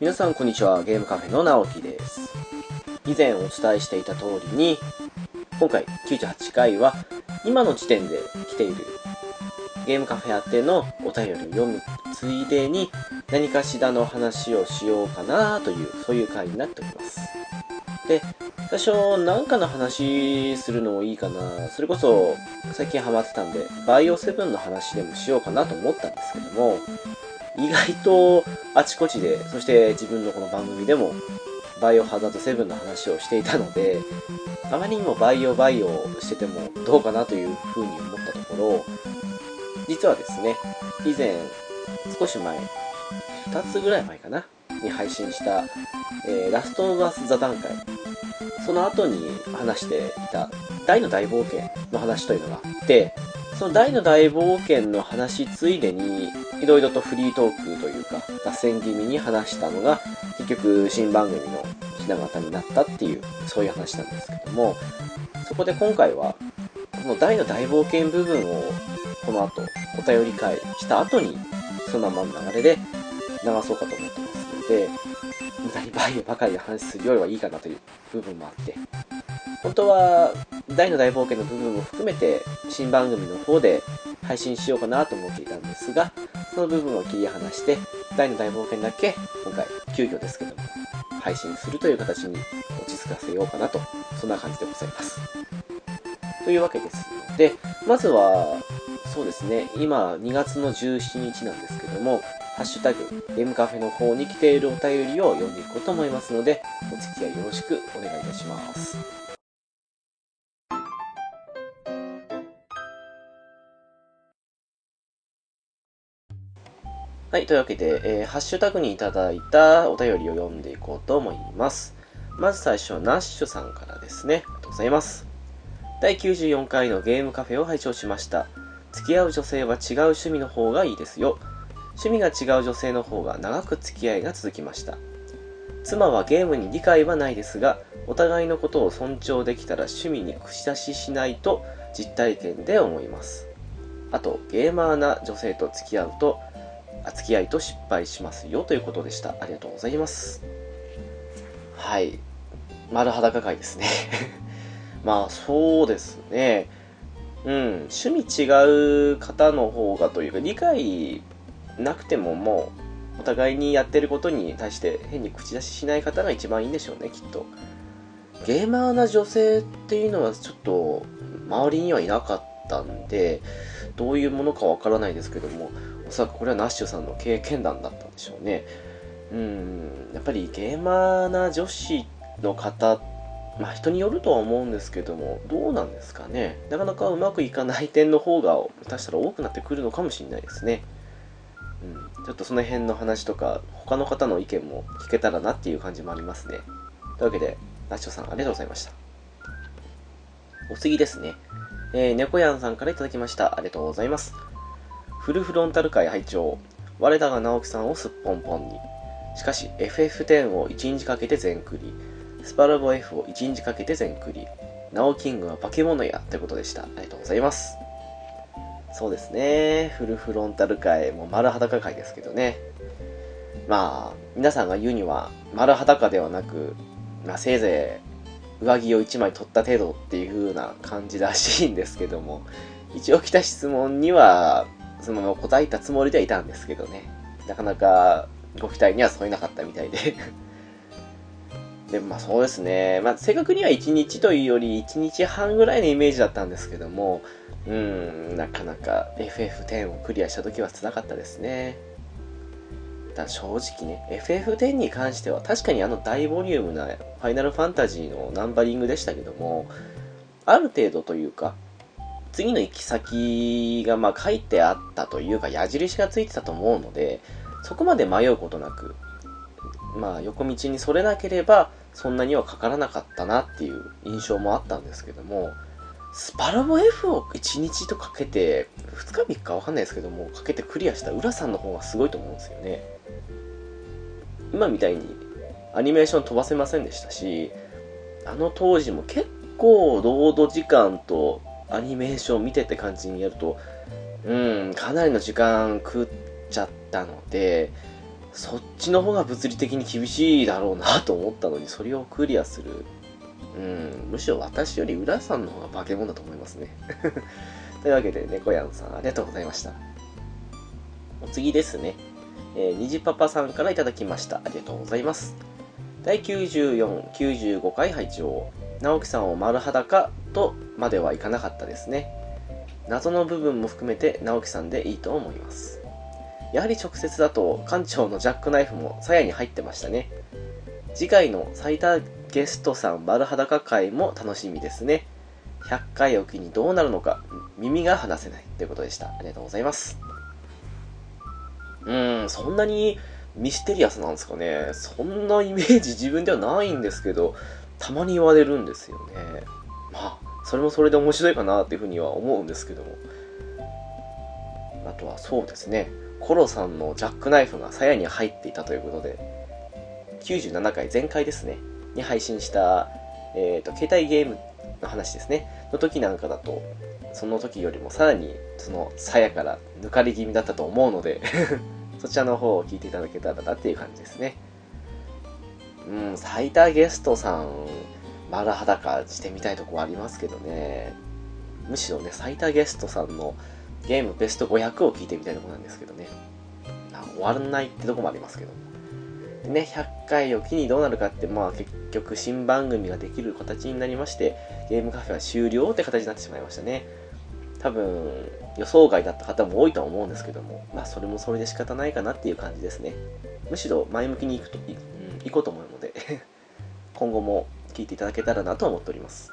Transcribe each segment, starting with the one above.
皆さんこんにちは。ゲームカフェの直樹です。以前お伝えしていた通りに今回98回は今の時点で来ているゲームカフェ宛てのお便りを読むついでに何かしらの話をしようかなというそういう回になっております。で最初何かの話するのもいいかな。それこそ最近ハマってたんでバイオ7の話でもしようかなと思ったんですけども意外とあちこちで、そして自分のこの番組でも、バイオハザード7の話をしていたので、あまりにもバイオバイオしててもどうかなというふうに思ったところ、実はですね、以前、少し前、2つぐらい前かな、に配信した、えー、ラストオブアス座談会、その後に話していた大の大冒険の話というのがあって、その大の大冒険の話ついでに、いろいろとフリートークというか、脱線気味に話したのが、結局新番組のひな形になったっていう、そういう話なんですけども、そこで今回は、この大の大冒険部分を、この後、お便り会した後に、そのままの流れで流そうかと思ってますので、無駄にバイオばかりで話するよりはいいかなという部分もあって、本当は大の大冒険の部分も含めて新番組の方で配信しようかなと思っていたんですがその部分を切り離して大の大冒険だけ今回急遽ですけども配信するという形に落ち着かせようかなとそんな感じでございますというわけですのでまずはそうですね今2月の17日なんですけどもハッシュタグ、ゲームカフェの方に来ているお便りを読んでいこうと思いますので、お付き合いよろしくお願いいたします。はい、というわけで、えー、ハッシュタグにいただいたお便りを読んでいこうと思います。まず最初はナッシュさんからですね。ありがとうございます。第94回のゲームカフェを拝聴しました。付き合う女性は違う趣味の方がいいですよ。趣味が違う女性の方が長く付き合いが続きました。妻はゲームに理解はないですが、お互いのことを尊重できたら趣味に口出ししないと実体験で思います。あと、ゲーマーな女性と付き合うと付き合いと失敗しますよということでした。ありがとうございます。はい。丸裸会ですね まあ、そうですね。うん、趣味違う方の方がというか、理解なくてももう、お互いにやってることに対して変に口出ししない方が一番いいんでしょうね、きっと。ゲーマーな女性っていうのはちょっと、周りにはいなかったんで、どういうものかわからないですけども、おそらくこれはナッシュさんの経験談だったんでしょうね。うん、やっぱりゲーマーな女子の方、まあ人によるとは思うんですけども、どうなんですかね。なかなかうまくいかない点の方が、下手したら多くなってくるのかもしれないですね。うん、ちょっとその辺の話とか、他の方の意見も聞けたらなっていう感じもありますね。というわけで、ナッシュさんありがとうございました。お次ですね。えー、猫やんさんから頂きました。ありがとうございます。フルフロンタル界拝聴我らが直樹さんをすっぽんぽんに。しかし FF10 を1日かけて全クリ。スパラボ F を1日かけて全クリ。ナオキングは化け物やってことでした。ありがとうございます。そうですね。フルフロンタル界、もう丸裸界ですけどね。まあ、皆さんが言うには丸裸ではなく、まあ、せいぜい上着を1枚取った程度っていう風な感じらしいんですけども、一応来た質問には、そのまま答えたつもりではいたんですけどね。なかなかご期待には添えなかったみたいで でまあそうですね。まあ正確には1日というより1日半ぐらいのイメージだったんですけども、うん、なかなか FF10 をクリアした時は辛かったですね。だ正直ね、FF10 に関しては確かにあの大ボリュームなファイナルファンタジーのナンバリングでしたけども、ある程度というか、次の行き先がまあ書いてあったというか矢印がついてたと思うのでそこまで迷うことなくまあ横道にそれなければそんなにはかからなかったなっていう印象もあったんですけどもスパロボ F を1日とかけて2日3日わかんないですけどもかけてクリアした浦さんの方がすごいと思うんですよね。今みたいにアニメーション飛ばせませんでしたしあの当時も結構ロード時間とアニメーション見てって感じにやると、うん、かなりの時間食っちゃったので、そっちの方が物理的に厳しいだろうなと思ったのにそれをクリアする。うんむしろ私より浦さんの方が化け物だと思いますね。というわけで猫やんさんありがとうございました。お次ですね、えー、虹パパさんからいただきました。ありがとうございます。第94、95回拝聴。直樹さんを丸裸とまではいかなかったですね。謎の部分も含めて直樹さんでいいと思います。やはり直接だと館長のジャックナイフも鞘に入ってましたね。次回の最多ゲストさん丸裸会も楽しみですね。100回おきにどうなるのか耳が離せないということでした。ありがとうございます。うーんそんなにミステリアスなんですかね。そんなイメージ自分ではないんですけど。たまに言われるんですよね。まあそれもそれで面白いかなっていうふうには思うんですけども。あとはそうですね。コロさんのジャックナイフが鞘に入っていたということで97回前回ですね。に配信した、えーと、携帯ゲームの話ですね。の時なんかだとその時よりもさらにその鞘から抜かれ気味だったと思うので そちらの方を聞いていただけたらなっていう感じですね。うん最多ゲストさん丸裸してみたいとこはありますけどね。むしろね最多ゲストさんのゲームベスト500を聞いてみたいとこなんですけどね。終わらないってとこもありますけど。でね100回を機にどうなるかってまあ結局新番組ができる形になりましてゲームカフェは終了って形になってしまいましたね。多分予想外だった方も多いとは思うんですけども。まあそれもそれで仕方ないかなっていう感じですね。むしろ前向きにいくと、行こうと思うので 今後も聞いていただけたらなと思っております。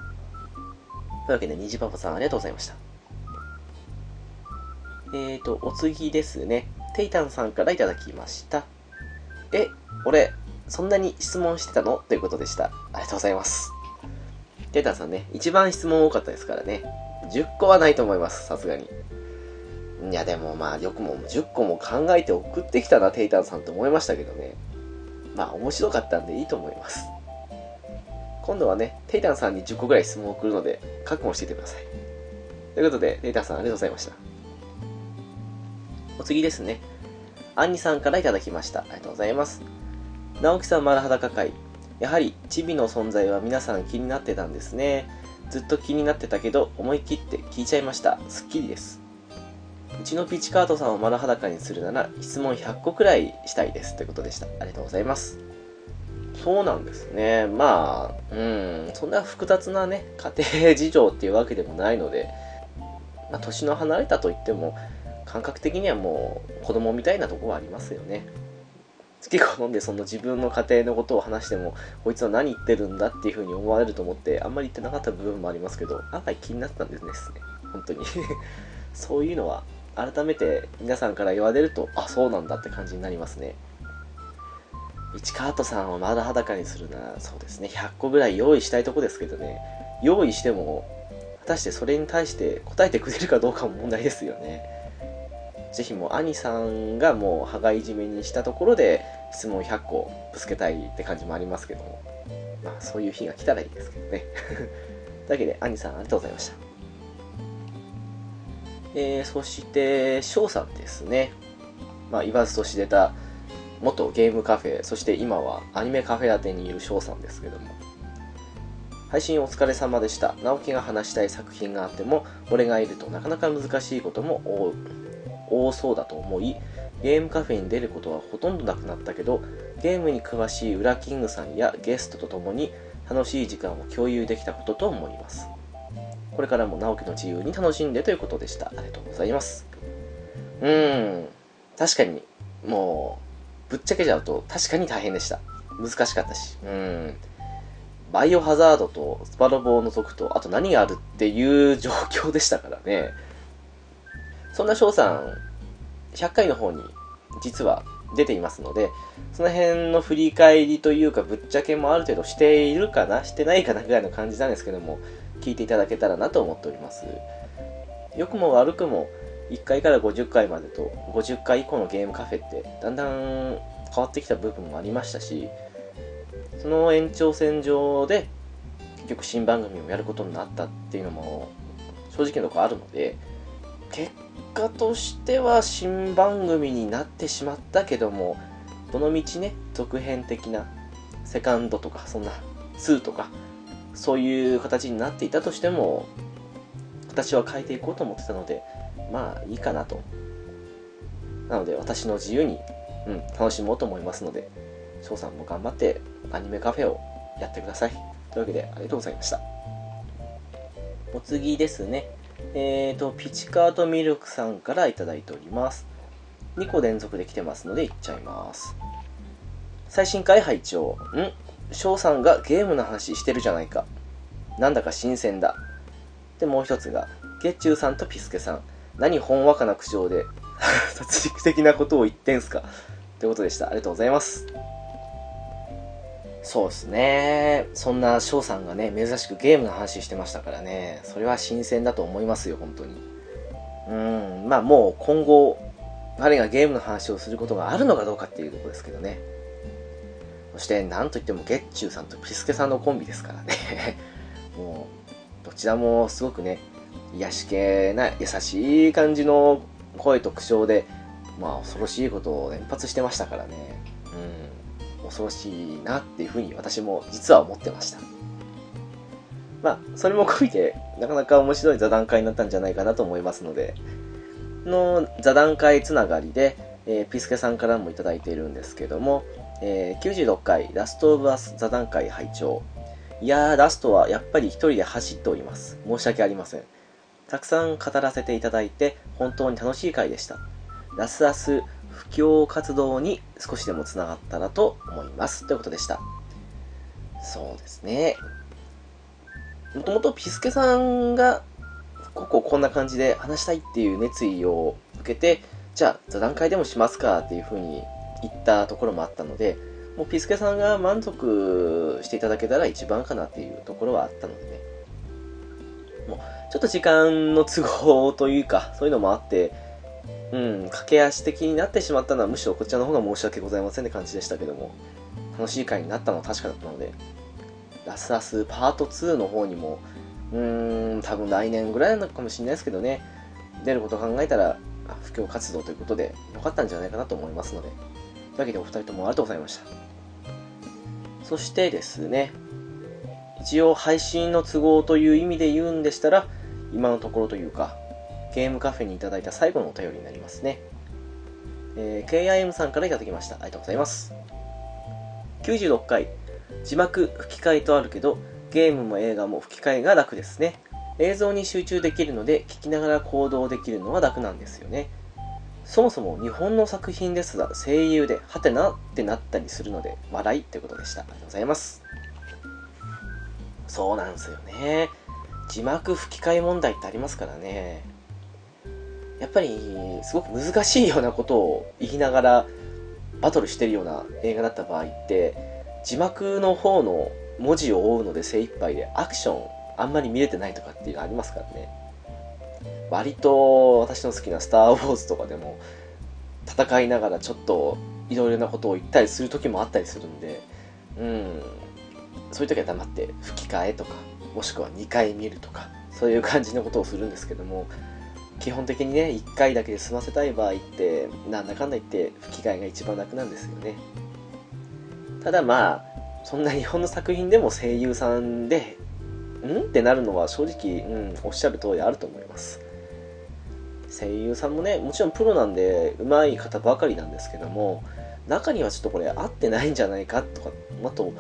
というわけで、にじパパさんありがとうございました。えーと、お次ですね。テイタンさんからいただきました。え、俺、そんなに質問してたの？ということでした。ありがとうございます。テイタンさんね、一番質問多かったですからね。10個はないと思います、さすがに。いや、でもまあ、よくも10個も考えて送ってきたな、テイタンさんと思いましたけどね。まあ、面白かったんでいいと思います。今度はね、テイタンさんに10個ぐらい質問を送るので、覚悟していてください。ということで、テイタンさんありがとうございました。お次ですね。アンニさんからいただきました。ありがとうございます。直樹さん丸裸会。やはり、チビの存在は皆さん気になってたんですね。ずっと気になってたけど、思い切って聞いちゃいました。すっきりです。うちのピチカートさんを丸裸にするなら、質問100個くらいしたいです。ということでした。ありがとうございます。そうなんですね。まあ、うん、そんな複雑なね、家庭事情っていうわけでもないので、まあ、年の離れたといっても、感覚的にはもう子供みたいなとこはありますよね。好き好んでその自分の家庭のことを話しても、こいつは何言ってるんだっていうふうに思われると思って、あんまり言ってなかった部分もありますけど、案外気になったんですね。本当に そういうのは、改めて皆さんから言われると、あ、そうなんだって感じになりますね。市川とさんをまだ裸にするな、そうですね、100個ぐらい用意したいとこですけどね、用意しても、果たしてそれに対して答えてくれるかどうかも問題ですよね。ぜひもう兄さんがもう羽交い締めにしたところで質問100個ぶつけたいって感じもありますけども、まあそういう日が来たらいいですけどね。というわけで、兄さんありがとうございました。えー、そして、翔さんですね。まあ言わずと知れた元ゲームカフェ、そして今はアニメカフェ宛てにいる翔さんですけども。配信お疲れ様でした。直樹が話したい作品があっても、俺がいるとなかなか難しいことも多そうだと思い、ゲームカフェに出ることはほとんどなくなったけど、ゲームに詳しいウラキングさんやゲストと共に楽しい時間を共有できたことと思います。これからも直樹の自由に楽しんでということでした。ありがとうございます。うーん、確かに、もう、ぶっちゃけちゃうと確かに大変でした。難しかったし。うん。バイオハザードとスパロボを除くと、あと何があるっていう状況でしたからね。そんな翔さん、100回の方に実は出ていますので、その辺の振り返りというか、ぶっちゃけもある程度しているかな、してないかなぐらいの感じなんですけども、聞いていただけたらなと思っております。良くも悪くも、1回から50回までと50回以降のゲームカフェってだんだん変わってきた部分もありましたしその延長線上で結局新番組をやることになったっていうのも正直なとこあるので結果としては新番組になってしまったけどもこの道ね続編的なセカンドとかそんな2とかそういう形になっていたとしても私は変えていこうと思ってたのでまあいいかなと。なので私の自由に、うん、楽しもうと思いますので翔さんも頑張ってアニメカフェをやってください。というわけでありがとうございました。お次ですね。えーとピチカートミルクさんから頂いております。2個連続で来てますのでいっちゃいます。最新回拝聴。ん？翔さんがゲームの話してるじゃないか。なんだか新鮮だ。でもう一つが月中さんとピスケさん。何ほんわかな口調で 殺戮的なことを言ってんすか。ということでした。ありがとうございます。そうですね。そんな翔さんがね珍しくゲームの話してましたからね。それは新鮮だと思いますよ本当に。うん。まあもう今後彼がゲームの話をすることがあるのかどうかっていうところですけどね。そしてなんといっても月中さんとピスケさんのコンビですからね。もうどちらもすごくね癒し系な優しい感じの声と口調でまあ恐ろしいことを連発してましたからね。うん。恐ろしいなっていうふうに私も実は思ってました。まあそれも込みでなかなか面白い座談会になったんじゃないかなと思いますのでの座談会つながりで、えー、ピスケさんからもいただいているんですけども、えー、96回ラストオブアス座談会拝聴。いやーラストはやっぱり一人で走っております。申し訳ありません。たくさん語らせていただいて本当に楽しい回でした。ラスアス布教活動に少しでもつながったらと思います。ということでした。そうですね。もともとピスケさんがこここんな感じで話したいっていう熱意を受けてじゃあ座談会でもしますかっていうふうに言ったところもあったのでもうピスケさんが満足していただけたら一番かなっていうところはあったのでね。もうちょっと時間の都合というかそういうのもあってうん駆け足的になってしまったのはむしろこちらの方が申し訳ございませんって感じでしたけども楽しい回になったのは確かだったのでラスアスパート2の方にもうーん、多分来年ぐらいなのかもしれないですけどね、出ること考えたら、布教活動ということで良かったんじゃないかなと思いますので、いうわけでお二人ともありがとうございました。そしてですね、一応配信の都合という意味で言うんでしたら、今のところというか、ゲームカフェにいただいた最後のお便りになりますね。えー、KIM さんからいただきました。ありがとうございます。96回、字幕吹き替えとあるけど、ゲームも映画も吹き替えが楽ですね。映像に集中できるので、聞きながら行動できるのは楽なんですよね。そもそも日本の作品ですが、声優で、はてなってなったりするので、笑いということでした。ありがとうございます。そうなんですよね。字幕吹き替え問題ってありますからね。やっぱり、すごく難しいようなことを言いながら、バトルしてるような映画だった場合って、字幕の方の文字を追うので精一杯でアクションあんまり見れてないとかっていうのありますからね割と私の好きな「スター・ウォーズ」とかでも戦いながらちょっといろいろなことを言ったりする時もあったりするんでうん。そういう時は黙って吹き替えとかもしくは2回見るとかそういう感じのことをするんですけども基本的にね1回だけで済ませたい場合ってなんだかんだ言って吹き替えが一番楽なんですよね。ただまあそんな日本の作品でも声優さんで、ん？ってなるのは正直、うん、おっしゃる通りあると思います。声優さんもね、もちろんプロなんで上手い方ばかりなんですけども、中にはちょっとこれ合ってないんじゃないかとか、あと、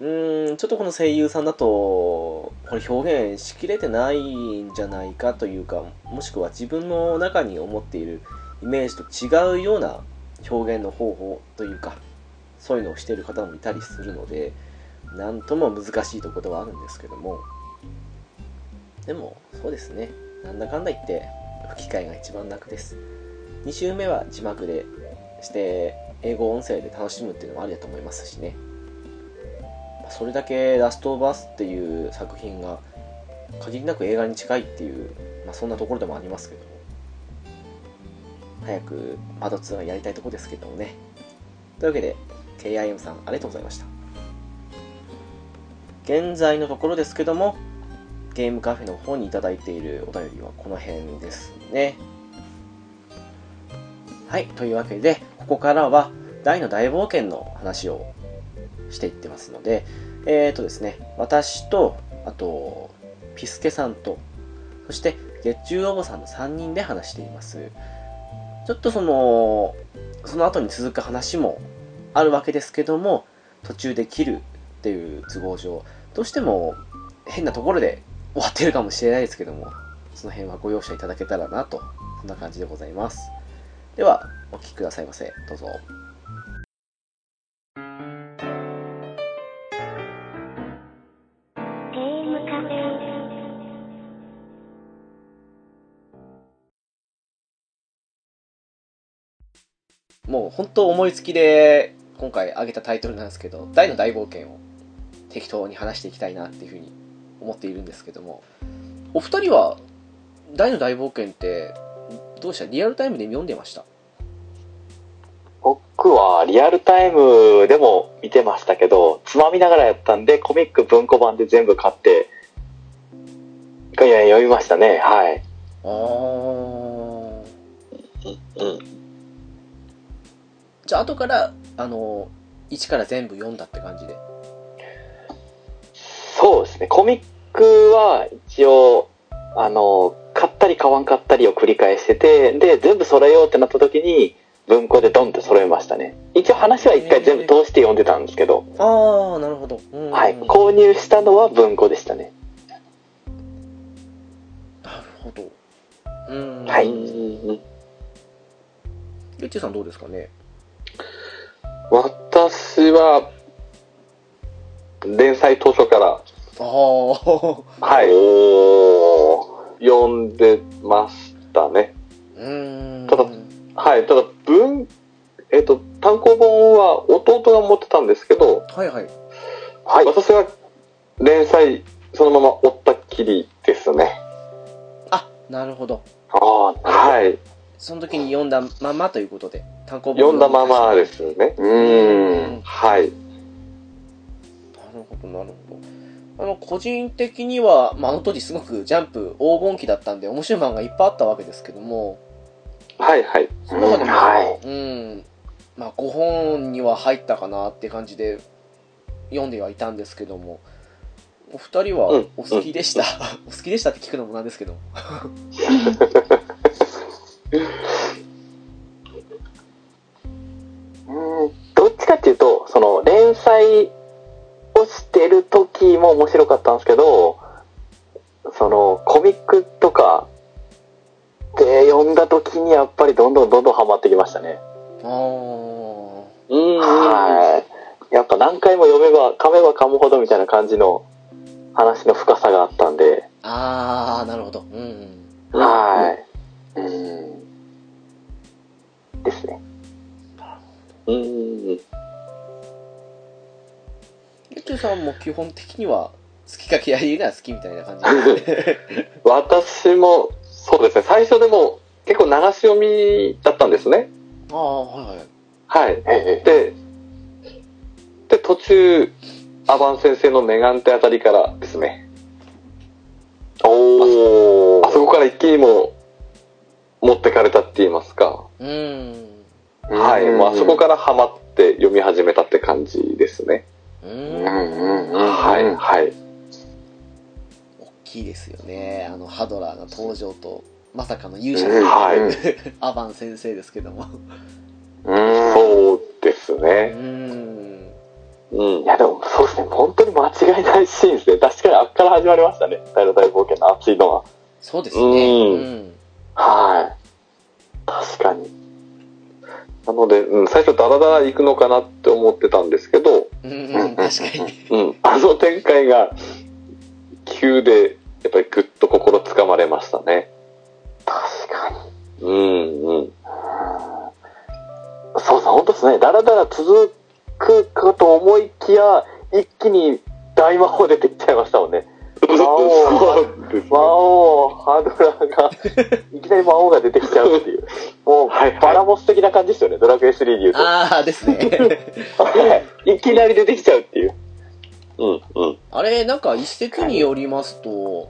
うーん、ちょっとこの声優さんだと、これ表現しきれてないんじゃないかというか、もしくは自分の中に思っているイメージと違うような表現の方法というか、そういうのをしている方もいたりするので何とも難しいところはあるんですけども。でもそうですね。なんだかんだ言って吹き替えが一番楽です。2週目は字幕でして英語音声で楽しむっていうのもありだと思いますしね。それだけラストオブアスっていう作品が限りなく映画に近いっていう、まあ、そんなところでもありますけども。早くパート2はやりたいとこですけどもね。というわけで KIM さん、ありがとうございました。現在のところですけども、ゲームカフェの方にいただいているお便りはこの辺ですね。はい、というわけで、ここからは大の大冒険の話をしていってますので、えっ、とですね、私と、あと、ピスケさんと、そして月中おぼさんの3人で話しています。ちょっとその、その後に続く話もあるわけですけども、途中で切るっていう都合上、どうしても変なところで終わってるかもしれないですけども、その辺はご容赦いただけたらなと、そんな感じでございます。では、お聞きくださいませ。どうぞ。もう本当思いつきで今回挙げたタイトルなんですけど、大の大冒険を適当に話していきたいなっていうふうに思っているんですけども、お二人は大の大冒険ってどうした？リアルタイムで読んでました？僕はリアルタイムでも見てましたけど、つまみながらやったんで、コミック文庫版で全部買って、いや読みましたね。はい。あー。うん。じゃあ後から、あの、一から全部読んだって感じで。ですね。コミックは一応、あの、買ったり買わんかったりを繰り返してて、で、全部揃えようってなった時に、文庫でドンって揃えましたね。一応話は一回全部通して読んでたんですけど、あー、なるほど。うんはい。購入したのは文庫でしたね。なるほど。うん。はい。ゆっちーさんどうですかね？私は、連載当初から、あー。はい。読んでましたね。うーん。ただはい。ただ、文、えっ、と、単行本は弟が持ってたんですけど、はいはい。はい。私は連載そのまま追ったっきりですね。あ、なるほど。ああ、はい。その時に読んだままということで、単行本読んだままですね。ううんん。はい。なるほど、なるほど。あの、個人的には、まあ、あの当時すごくジャンプ黄金期だったんで、面白い漫画いっぱいあったわけですけども、はいはい。その中でも、はい。うん、まあ、5本には入ったかなって感じで読んではいたんですけども、お二人はうん。お好きでした、お好きでしたって聞くのもなんですけど。も。うんどっちかっていうと、その、連載をしてる時も面白かったんですけど、その、コミックとかで読んだ時にやっぱりどんどんどんどんハマってきましたね。うん。はい。やっぱ何回も読めば、噛めば噛むほどみたいな感じの話の深さがあったんで、あー、なるほど。うん。はい。うん。ですね。うん。ゆっちゅうさんも基本的には、好きか嫌いが好きみたいな感じで。私も、そうですね。最初でも結構流し読みだったんですね。あー、はいはい。はい。えで、で、途中、アバン先生のメガンテあたりからですね。おあそこから一気にもう持ってかれたって言いますか。うん。はい。もうあそこからハマって読み始めたって感じですね。ううんん。うんうん。はい、はい。大きいですよね。あの、ハドラーの登場と、まさかの勇者うんのはい。アバン先生ですけども。うん。そうですうね。ん。うんい。やでもそうですね、本当に間違いないシーンですね。確かにあっから始まりましたね。大の大冒険の熱いのは。そうですね。うんうん。はい。確かに。なので、うん、最初ダラダラ行くのかなって思ってたんですけど、うん、うん、確かに。うん、あの展開が急で、やっぱりぐっと心つかまれましたね。確かに。うん、うん。そうそう、本当ですね。だらだら続くかと思いきや、一気に大魔法出てきちゃいましたもんね。魔王。魔王、ハードラーが、いきなり魔王が出てきちゃうっていう。もう、はいはいバラモス的な感じですよね。ドラクエ3で言うと。ああ、ですね。は いいきなり出てきちゃうっていう。うん、うん。あれ、なんか一説によりますと、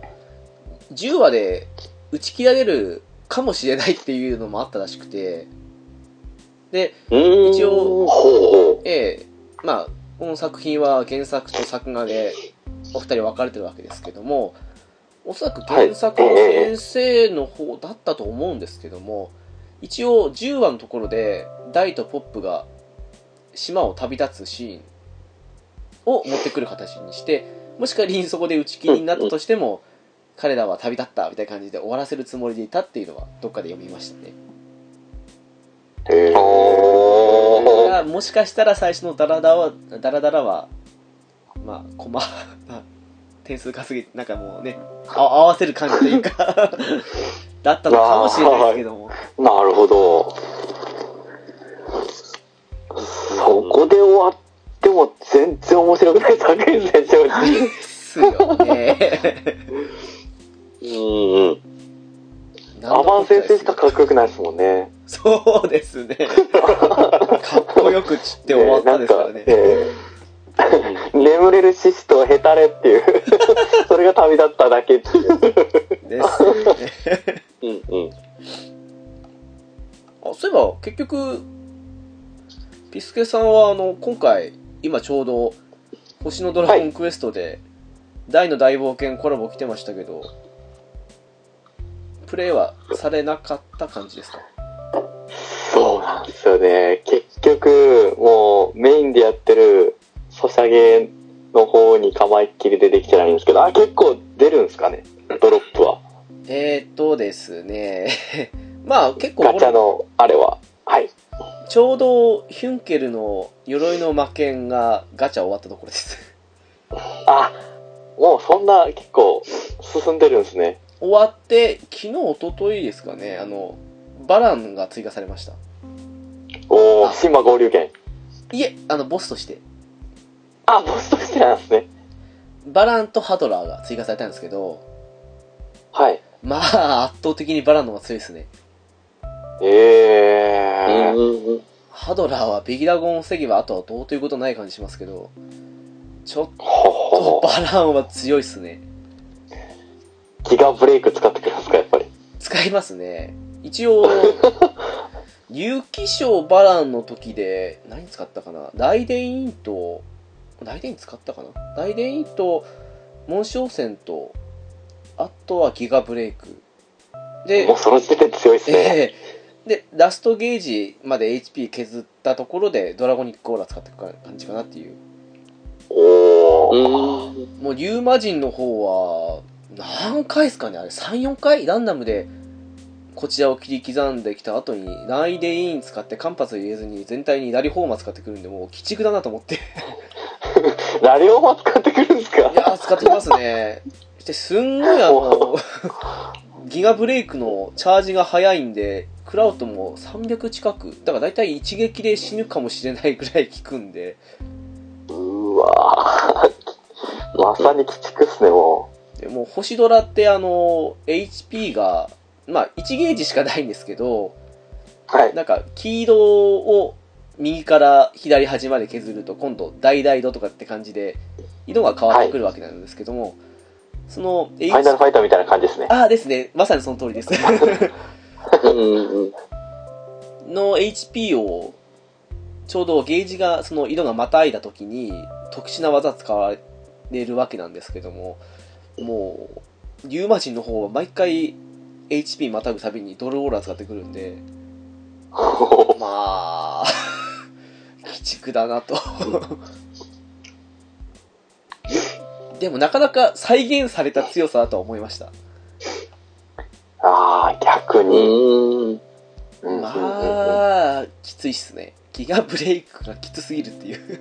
10話で打ち切られるかもしれないっていうのもあったらしくて、で、一応ええまあ、この作品は原作と作画でお二人分かれてるわけですけども、おそらく原作の先生の方だったと思うんですけども、一応10話のところで、ダイとポップが島を旅立つシーンを持ってくる形にして、もし仮にそこで打ち切りになったとしても、彼らは旅立ったみたいな感じで終わらせるつもりでいたっていうのはどっかで読みましたね。え。だおからもしかしたら最初のダラダラは、ダラダラは、まあ、コマ、まあ点数稼ぎ、なんかもうね、あ合わせる感じというか、だったのかもしれないですけども。なるほど。そこで終わっても全然面白くない作品ですね、正直。ですよね。うんうん。アバン先生しかかっこよくないですもんね。そうですね。かっこよく散って終わったですからね。えー 眠れる獅子とヘタレっていう、それが旅立っただけっていう。ですよね。うんうん。あそういえば、結局、ピスケさんは、あの、今回、今ちょうど、星のドラゴンクエストで、大の大冒険コラボ来てましたけど、プレイはされなかった感じですか？そうなんですよね。結局、もうメインでやってるソシャゲの方に構いっきりでできてないんですけど、あ、結構出るんですかね、ドロップは。えー、っとですね、まあ結構ガチャの、あれは。はい。ちょうどヒュンケルの鎧の魔剣がガチャ終わったところです。あ、もうそんな結構進んでるんですね。終わって、昨日、一昨日ですかね、あの、バランが追加されました。おー、シンバ合流剣。いえ、あの、ボスとして。あ、ボスとしてなんですね。バランとハドラーが追加されたんですけど、はい。まあ、圧倒的にバランの方が強いですね。えー。うんうん。ハドラーはベギラゴンを防げばあとはどうということない感じしますけど、ちょっほとほバランは強いっすね。ギガブレイク使ってくるんですか、やっぱり。使いますね。一応、有機賞バランの時で、何使ったかな？ライデインと、ライデイン使ったかな？ライデインと、モンショウセンと、あとはギガブレイク。でもう、その時点で強いですね。ええで、ラストゲージまで HP 削ったところで、ドラゴニックオーラ使っていく感じかなっていう。おー。うん。もう、リュウマ人の方は、何回ですかね？あれ、3、4回？ランダムで、こちらを切り刻んできた後に、ライデイン使って間髪入れずに全体にラリフォーマー使ってくるんで、もう、鬼畜だなと思って。ラリオマ使ってくるんですか？いやー、使ってきますね。そして、すんごいあの、ギガブレイクのチャージが早いんで、クラウトも300近く、だから大体一撃で死ぬかもしれないぐらい効くんで、うーわー。まさに鬼畜っすね、もでもう星ドラってあの、HP が、まあ1ゲージしかないんですけど、う。はい。なんか黄色を右から左端まで削ると今度大々度とかって感じで色が変わってくるわけなんですけども、そのファイナルファイターみたいな感じですね。ああですねまさにその通りです。の HP をちょうどゲージがその色がまたいだ時に特殊な技使われるわけなんですけどももうリュウマ人の方は毎回 HP またぐたびにドルオーラ使ってくるんで まあ鬼畜だなとでもなかなか再現された強さだとは思いましたあー、逆に。うんまあきついっすねギガブレイクがきつすぎるっていう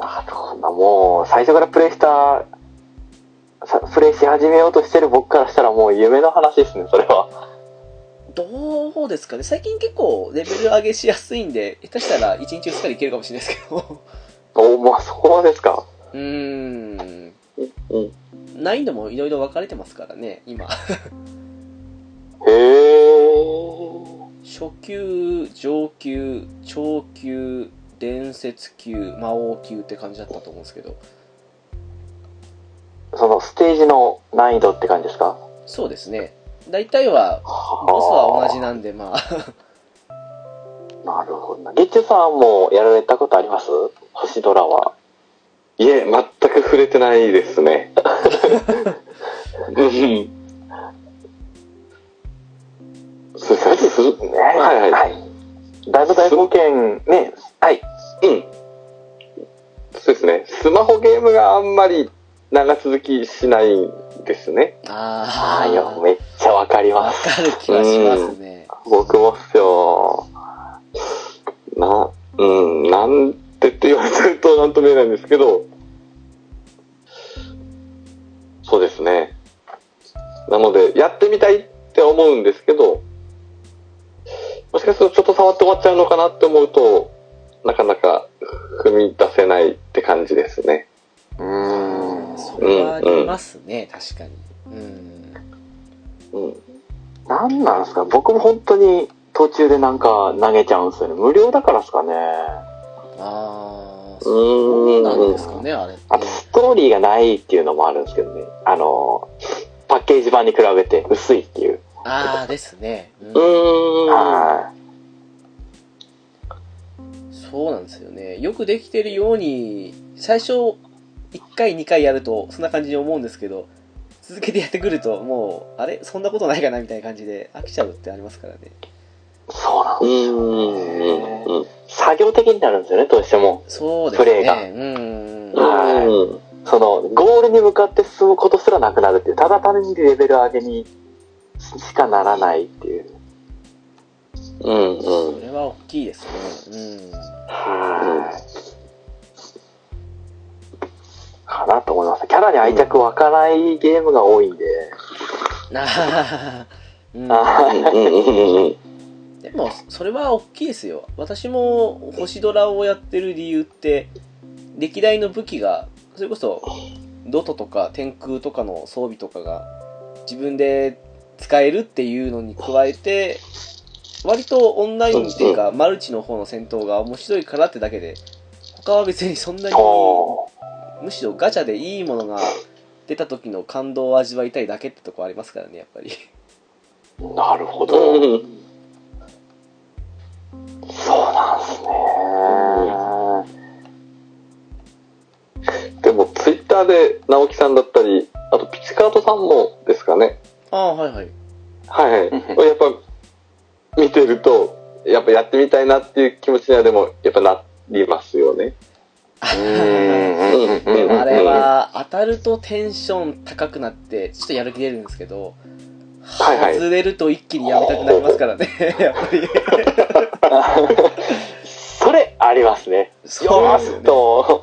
なるほど。もう、最初からプレイした、さプレイし始めようとしてる僕からしたらもう夢の話ですね、それは。どうですかね。最近結構レベル上げしやすいんで下手したら1日2日でいけるかもしれないですけど。おまあ、そうですか。うーん。うん。難易度もいろいろ分かれてますからね今。へー。初級上級超級伝説級魔王級って感じだったと思うんですけど。そのステージの難易度って感じですか？そうですね大体は、ボスは同じなんで、まあ、なるほどな。月中さんもやられたことあります？星ドラは。いえ、全く触れてないですね。うん。すすすねはいはい。大の大冒険、ね、はい。うん。そうですね。スマホゲームがあんまり長続きしないんですね。ああ、いや、めっちゃわかりわます。かる気はしますね。僕もっすよ。な、うん、なんてって言われるとなんとも言えないんですけど、そうですね。なので、やってみたいって思うんですけど、もしかするとちょっと触って終わっちゃうのかなって思うと、なかなか踏み出せないって感じですね。うーん。それはありますね、確かに。うん。うん。なんなんですか？僕も本当に途中でなんか投げちゃうんですよね。無料だからですかね。あー、うそうなん。ですかね、あれ。あとストーリーがないっていうのもあるんですけどね。あの、パッケージ版に比べて薄いっていう。あーですね。うんうーん。はそうなんですよね。よくできてるように、最初、1回、2回やると、そんな感じに思うんですけど、続けてやってくると、もう、あれ？そんなことないかなみたいな感じで、飽きちゃうってありますからね。い。そうなんうです。ーん。うん。作業的になるんですよね、どうしても。そうですプレイがね。うん。はいうん。その、ゴールに向かって進むことすらなくなるっていう、ただ単にレベル上げにしかならないっていう。うん。うんそ。れは大きいですね。かなと思います。キャラに愛着湧かないゲームが多いんで。うん。あーうんあでも、それは大きいですよ。私も星ドラをやってる理由って、歴代の武器が、それこそ、ドトとか天空とかの装備とかが自分で使えるっていうのに加えて、割とオンラインっていうか、マルチの方の戦闘が面白いからってだけで、他は別にそんなに、おむしろガチャでいいものが出た時の感動を味わいたいだけってとこありますからね、やっぱり。ーなるほうど。んうん。そうなんすね。でも、ツイッターで直樹さんだったり、あとピチカートさんもですかね。ああ、はいはい。はいはい。やっぱ、見てると、やっぱやってみたいなっていう気持ちにはでも、やっぱなりますよね。うんうんうんうんあれは当たるとテンション高くなってちょっとやる気出るんですけど、はいはい外れると一気にやめたくなりますからね やっぱりそれありますね。そうですよねと、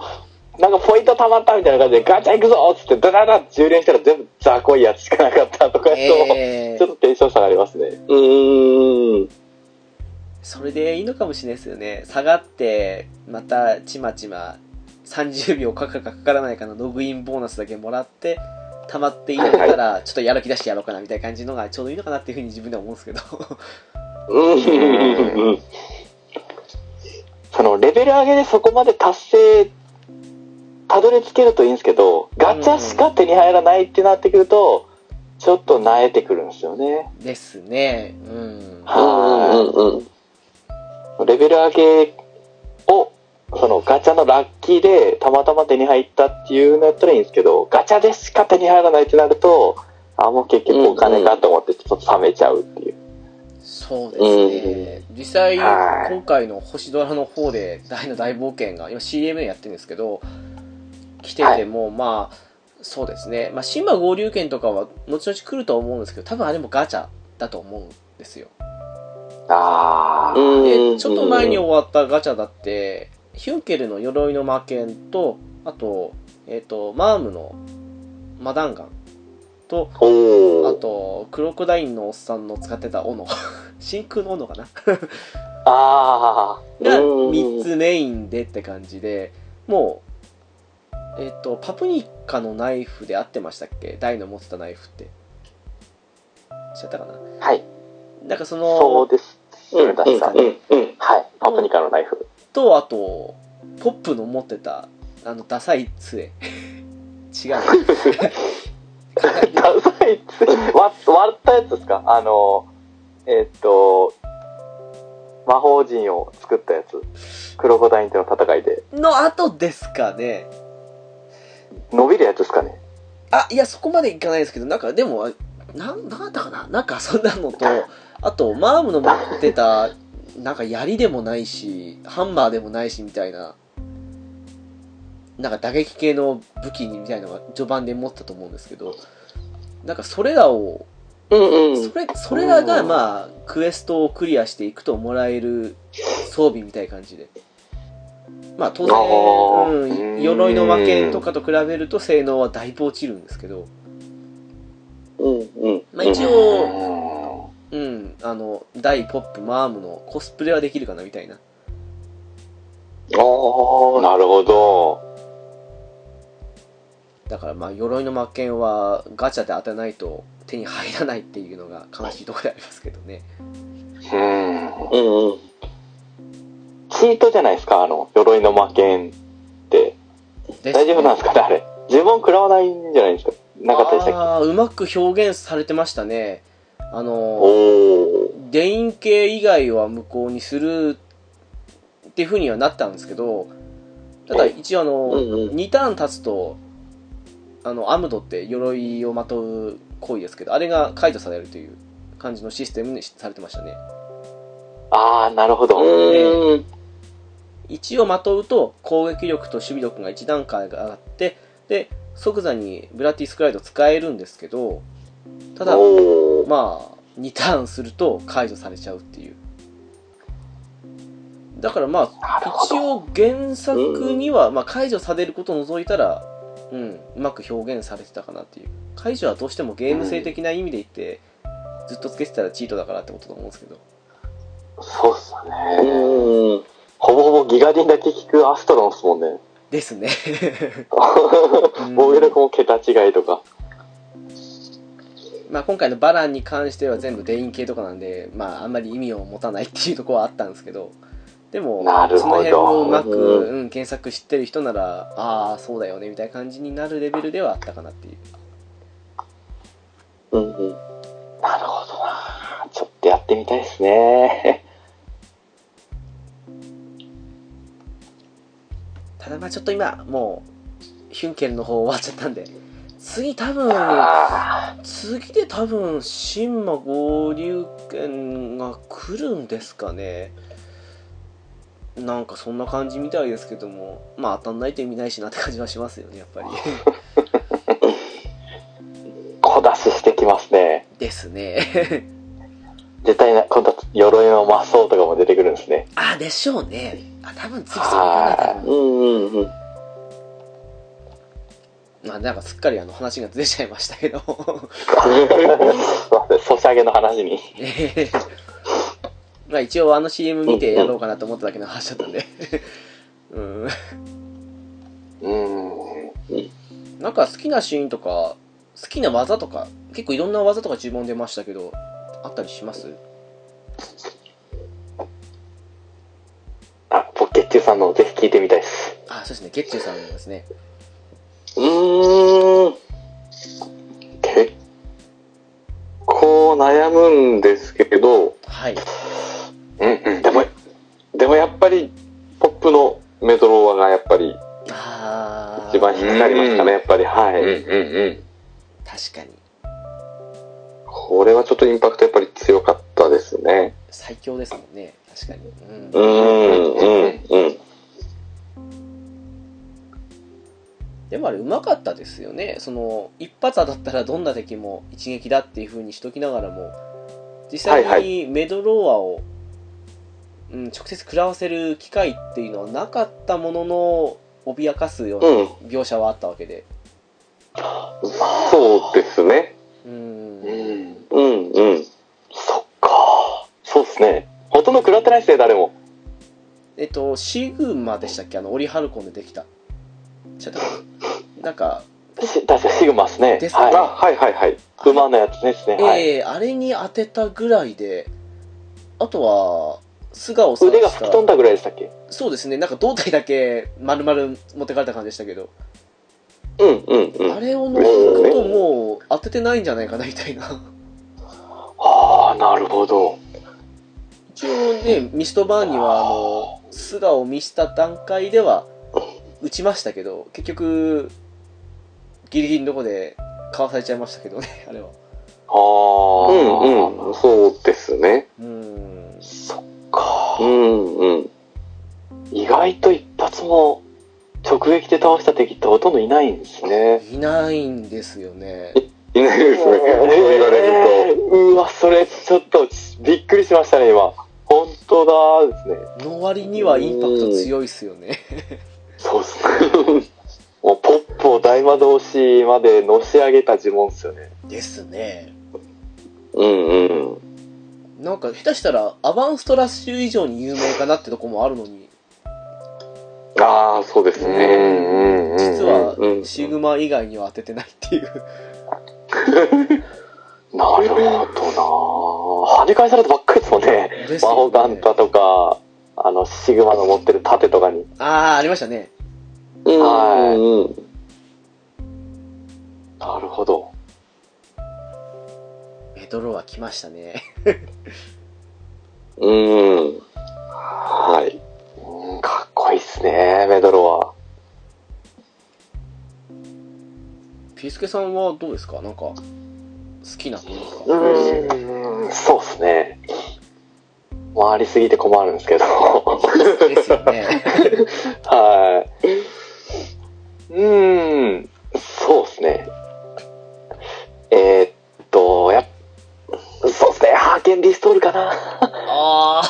なんかポイント貯まったみたいな感じでガチャ行くぞっつってダダダッ充電したら全部雑魚いやつしかなかったとかやと、えちょっとテンション下がりますね。うーん。それでいいのかもしれないですよね下がってまたちまちま30秒かかるかかからないかのログインボーナスだけもらって溜まっていいのからちょっとやる気出してやろうかなみたいな感じのがちょうどいいのかなっていうふうに自分では思うんですけどうん。そのレベル上げでそこまで達成、たどり着けるといいんですけど、ガチャしか手に入らないってなってくると、ちょっと萎えてくるんですよね。ですねうんはうんうん。い。レベル上げを、そのガチャのラッキーでたまたま手に入ったっていうのやったらいいんですけど、ガチャでしか手に入らないってなると、あ、もう結局お金かと思ってちょっと冷めちゃうっていう。そうですね、実際はい。今回の星ドラの方で大の大冒険が今 CM やってるんですけど来てても、まあそうですね、まあ、新馬合流券とかは後々来ると思うんですけど多分あれもガチャだと思うんですよ。あー。うんでちょっと前に終わったガチャだってヒュンケルの鎧の魔剣とあと,、えっとマームのマダンガンとあ。とクロコダインのおっさんの使ってた斧 真空の斧かなあ がうん3つメインでって感じでもうえっ、とパプニカのナイフで合ってましたっけ？ダイの持ってたナイフって違ったかな？ー。はい。なんかそのそうです。うんうんうん。はい。パプニカのナイフ。とあとポップの持ってたあのダサい杖 違うダサいっつ割割ったやつですか？あの、えーっと、魔法陣を作ったやつ。クロコダインとの戦いで。の後ですかね。伸びるやつですかね？あ、いや、そこまでいかないですけど、なんか、でも、なん、なんだったかな？なんか、そんなのと、あと、マームの持ってた、なんか、槍でもないし、ハンマーでもないし、みたいな、なんか、打撃系の武器みたいなのが序盤で持ってたと思うんですけど、なんか、それらを、うんうん。それ、それらが、まあ、クエストをクリアしていくともらえる装備みたいな感じで。まあ、当然、うん、鎧の魔剣とかと比べると性能はだいぶ落ちるんですけど、うんうん。まあ、一う応、んうん、あの、大ポップ、マームのコスプレはできるかなみたいな。ああ、なるほど。だからまあ、鎧の魔剣はガチャで当てないと手に入らないっていうのが悲しいところでありますけどね。うん。うんうん。チートじゃないですか、あの、鎧の魔剣って。で大丈夫なんですかね、あれ。呪文食らわないんじゃないですか。なかったでしたっけ？ああ、うまく表現されてましたね。あの。電印系以外は無効にするっていう風にはなったんですけど、ただ一応あの、うんうん2ターン経つと、あの、アムドって鎧をまとう行為ですけど、あれが解除されるという感じのシステムにされてましたね。あー、なるほど。うん。一応まとうと攻撃力と守備力が1段階が上がって、で、即座にブラティスクライド使えるんですけど、ただ。まあ、2ターンすると解除されちゃうっていう。だからまあ、一応原作には、まあ、解除されることを除いたら、うん、うまく表現されてたかなっていう。解除はどうしてもゲーム性的な意味で言って、ずっとつけてたらチートだからってことだと思うんですけど。そうっすよね。うん。ほぼほぼギガリンだけ聞くアストロンっすもんね。ですね。う ん防御力も桁違いとか。まあ今回のバランに関しては全部電印系とかなんで、まああんまり意味を持たないっていうところはあったんですけど、でも、その辺をうまく、ううん、検索知ってる人なら、ああ、そうだよね、みたいな感じになるレベルではあったかなっていう。うんうん。なるほどなちょっとやってみたいですね。ただまあちょっと今、もう、ヒュンケルの方終わっちゃったんで、次多分、あ次で多分、新馬合流券が来るんですかね。なんかそんな感じみたいですけども、まあ当たんないと意味ないしなって感じはしますよね、やっぱり。ー 小出ししてきますね。ですね。絶対な、今度は鎧の魔装とかも出てくるんですね。あ、でしょうね。あ、多分次そうかな、多う分。んうんうん。まあなんかすっかりあの話がずれちゃいましたけど。ソシャゲの話に。え ーまあ一応あの CM 見てやろうかなと思っただけの話だったんで。うん。うん。なんか好きなシーンとか、好きな技とか、結構いろんな技とか注文出ましたけど、あったりします？あ、ポッケッチュさんのぜひ聞いてみたいです。あ、そうですね。ゲッチュさんですね。うーん。結構悩むんですけど、はい。うんうん。でも、でもやっぱり、ポップのメドローアがやっぱりあー一番引っかかりますかね、やっぱり。はい。うんうん。確かに。これはちょっとインパクトやっぱり強かったですね。最強ですもんね。確かに。うんう。ん、うん、うん。でもあれ、うまかったですよね。その、一発当たったらどんな敵も一撃だっていう風にしときながらも、実はいは際にメドローアを、うん、直接食らわせる機会っていうのはなかったものの、脅かすようう。なん描写はあったわけで。そうですね。うん。うん。うん、うん。そっか。そうですね。ほとんど食らってないっすね、誰も。えっと、シグマでしたっけ？あの、オリハルコンでできた。ちょっと、なんか、確かシグマっすね。ですねはあ、はいはいはい。馬のやつですね。はい。えー、あれに当てたぐらいで、あとは、素顔さ腕が吹き飛んだぐらいでしたっけそうですね、なんか胴体だけ丸々持ってかれた感じでしたけど、うんうんうん。あれを除くともう当ててないんじゃないかなみたいな。ああ、なるほど。一応ね、ミストバーンには、あの、素顔を見した段階では、打ちましたけど、結局、ギリギリのとこで、かわされちゃいましたけどね、あれは。ああ、うんうん。そうですね。うーん。そっかう。んうん。意外と一発も直撃で倒した敵ってほとんどいないんですね。いないんですよね。いないですね。そう言われると。うわ、それちょっとびっくりしましたね、今。本当だですね。の割にはインパクト強いっすよね。そうっすね。もうポップを大魔導士までのし上げた呪文っすよね。ですね。うんうん。なんか下手したらアバンストラッシュ以上に有名かなってとこもあるのに、ああ、そうですね。んうん実はうんシグマ以外には当ててないっていう。なるほどな跳ね返されたばっかりですもんね。ね魔法ガンタとか、あの、シグマの持ってる盾とかに。あー、ありましたね。うんはいうんなるほど。メドロは来ましたね。うん。うん。はい。うんかっこいいっすね、メドロは。ピースケさんはどうですか？なんか、好きなというか。うん、そうっすね。回りすぎて困るんですけど。ですよね。はい。うーん、そうですね。えーっと、やっそうですね、ハーケンリストールかな。あ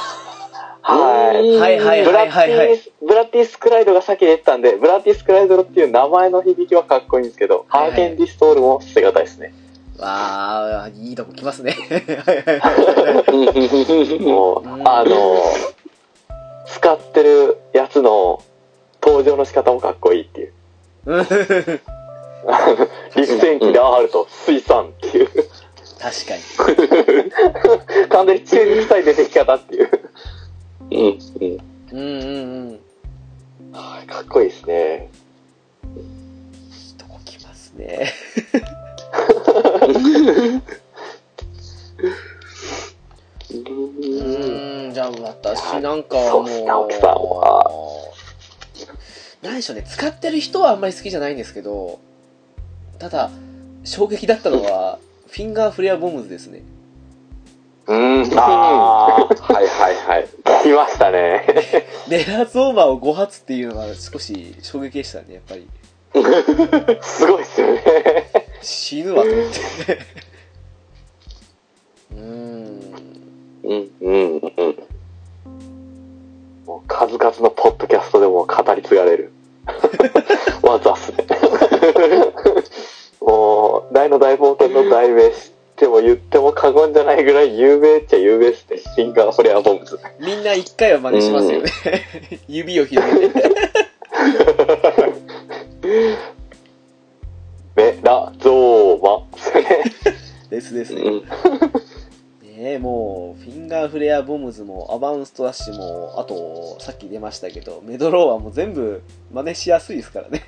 はい。ー、はいはいブラはいはいはい。ッティス、ブラッティスクライドが先出てたんで、ブラッティスクライドっていう名前の響きはかっこいいんですけど、ハーケンリストールも捨てがたいですね。わあ、いいとこ来ますね。はいはいはい。もうう、んあの、使ってるやつの登場の仕方もかっこいいっていう。うん確陸戦機であると水産っていう。か完全に中に臭い出てき方っていう。うんうん。に。うんうんかっこいいですね。いいとこ来ますね。うーん、じゃあ私なんかはもう、そうっすね青木さんは何でしょうね、使ってる人はあんまり好きじゃないんですけど、ただ、衝撃だったのは、フィンガーフレアボムズですね。うん。あはいはいはい。あ、来ましたね。レラーズオーバーを5発っていうのが少し衝撃でしたね、やっぱり。すごいっすよね。死ぬわと思って。うーん。うんうんうん。もう数々のポッドキャストでも語り継がれる。技っすね。もう、大の大冒険の題名知っても言っても過言じゃないぐらい有名っちゃ有名っすね。シンガーフレアボムズ。みんな一回は真似しますよね。指を広げて。メラゾーマ。です。ですね。うんねえ、もう、フィンガーフレアボムズも、アバウンストラッシュも、あと、さっき出ましたけど、メドローはもう全部真似しやすいですからね。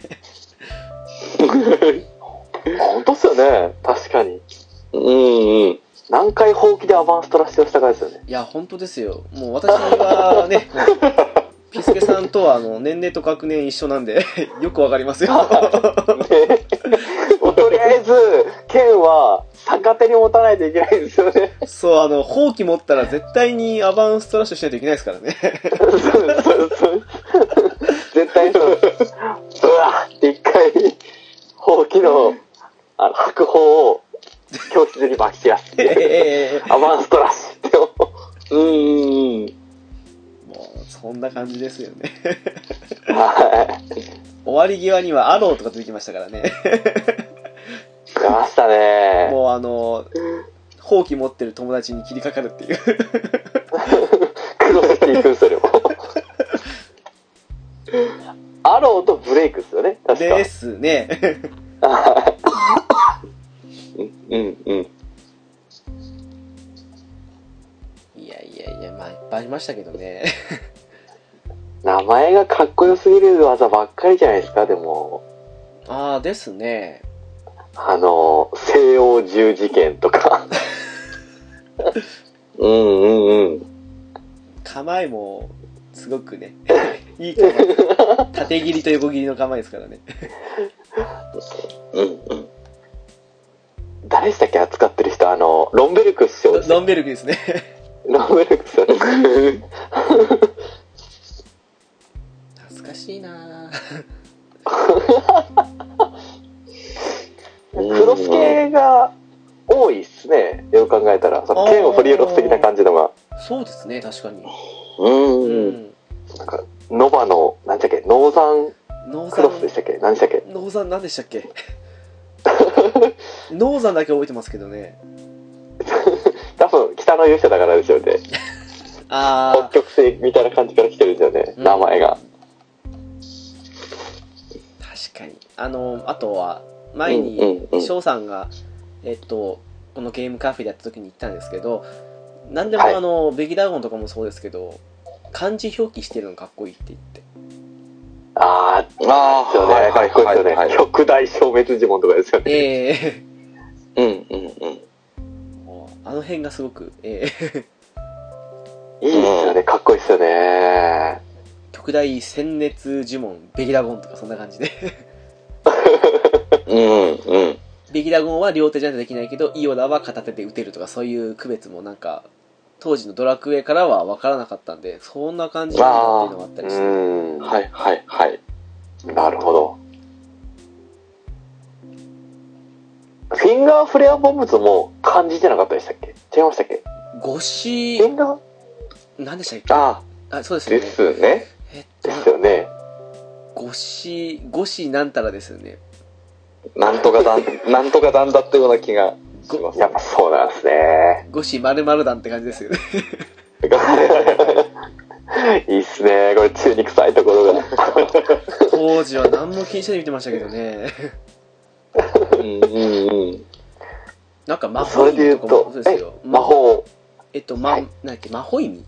本当っすよね。確かに。うんうん。何回ほうきでアバンストラッシュをしたかですよね。いや、本当ですよ。もう私はね、ピスケさんとはあの年齢と学年一緒なんで、よくわかりますよ。ねとりあえず、剣は逆手に持たないといけないんですよね。そう、あの、放棄持ったら絶対にアバウンストラッシュしないといけないですからね。そうそうそう絶対そう。うわって一回、ほうきの、あの、白鵬を教室に巻き散らす。ええアバンストラッシュって思う。うんそんな感じですよね。はい。終わり際にはアローとか出てきましたからね。出ましたね。もうあの、放棄持ってる友達に切りかかるっていう。クロスしていくんですよね、もう。アローとブレイクっすよね、確か。ですね。うんうん。いやいやいや、まあいっぱいありましたけどね。名前がかっこよすぎる技ばっかりじゃないですか、でも。ああ、ですね。あの、西洋十事件とか。うんうんうん。構えも、すごくね、いい構え。縦切りと横切りの構えですからね。うんうん。誰でしたっけ扱ってる人、あの、ロンベルクス師匠ですロンベルクですね。ロンベルクス。懐 かしいなぁ クロス系が多いっすね。よく考えたら。その剣を振り下ろす的な感じのが。そうですね、確かに。う。うんん。なんか、ノバの、なんでしたっけ、ノーザンクロスでしたっけ？何でしたっけ？ン、ノーザン何でしたっけ？ノーザンだけ覚えてますけどね。多分、北の勇者だからですよね。あ北極星みたいな感じから来てるんですよね。うん名前が。あの、あとは、前うんにうん、うん翔さんが、えっと、このゲームカフェでやった時に言ったんですけど、何でもはいあの、ベギダーゴンとかもそうですけど、漢字表記してるのかっこいいって言って。あー、あですよね。かっこいいですよね。極大消滅呪文とかですよね。ええうんうんうん。あの辺がすごく、ええいいですよね。かっこいいですよね。極大鮮熱呪文、ベギダゴンとかそんな感じで。うんうん。ベギダゴンは両手じゃできないけど、イオダは片手で撃てるとか、そういう区別もなんか、当時のドラクエからは分からなかったんで、そんな感じなっていうのがあったうりして。ん。はいはいはい。なるほど。フィンガーフレアボムズも漢字じゃなかったでしたっけ？違いましたっけ？ゴシフィンガー？何でしたっけ？ああ、そうですでよね。すね。えっとですよね。ゴシ、ゴシなんたらですよね。なんとかだん、なんとかだんだったような気がします。やっぱそうなんですね。ゴシ〇〇団って感じですよね。いいっすね。これ中に臭いところが。当時は何も気にしないで見てましたけどね。うんうんうん。なんか魔そ法意味とかもそう、ですえよ。、魔法。えっと、ま、はいなんだっけ、魔法意味っ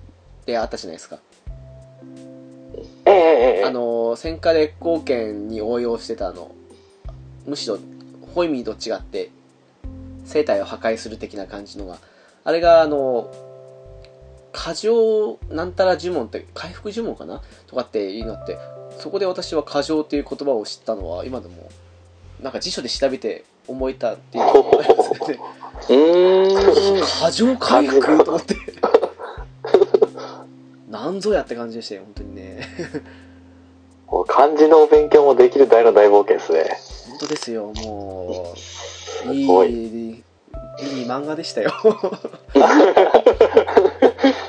てあったじゃないですか。ええええええあの、戦火烈光剣に応用してたあの、むしろ、ホイミーと違って、生体を破壊する的な感じのが、あれがあの、過剰なんたら呪文って、回復呪文かな？とかっていうのって、そこで私は過剰っていう言葉を知ったのは、今でも、なんか辞書で調べて思えたっていうのがありますね。過剰回復と思って。なんぞやって感じでしたよ、本当にね。漢字の勉強もできる大の大冒険ですね。本当ですよ、もう、すいごい。い、いい漫画でしたよ。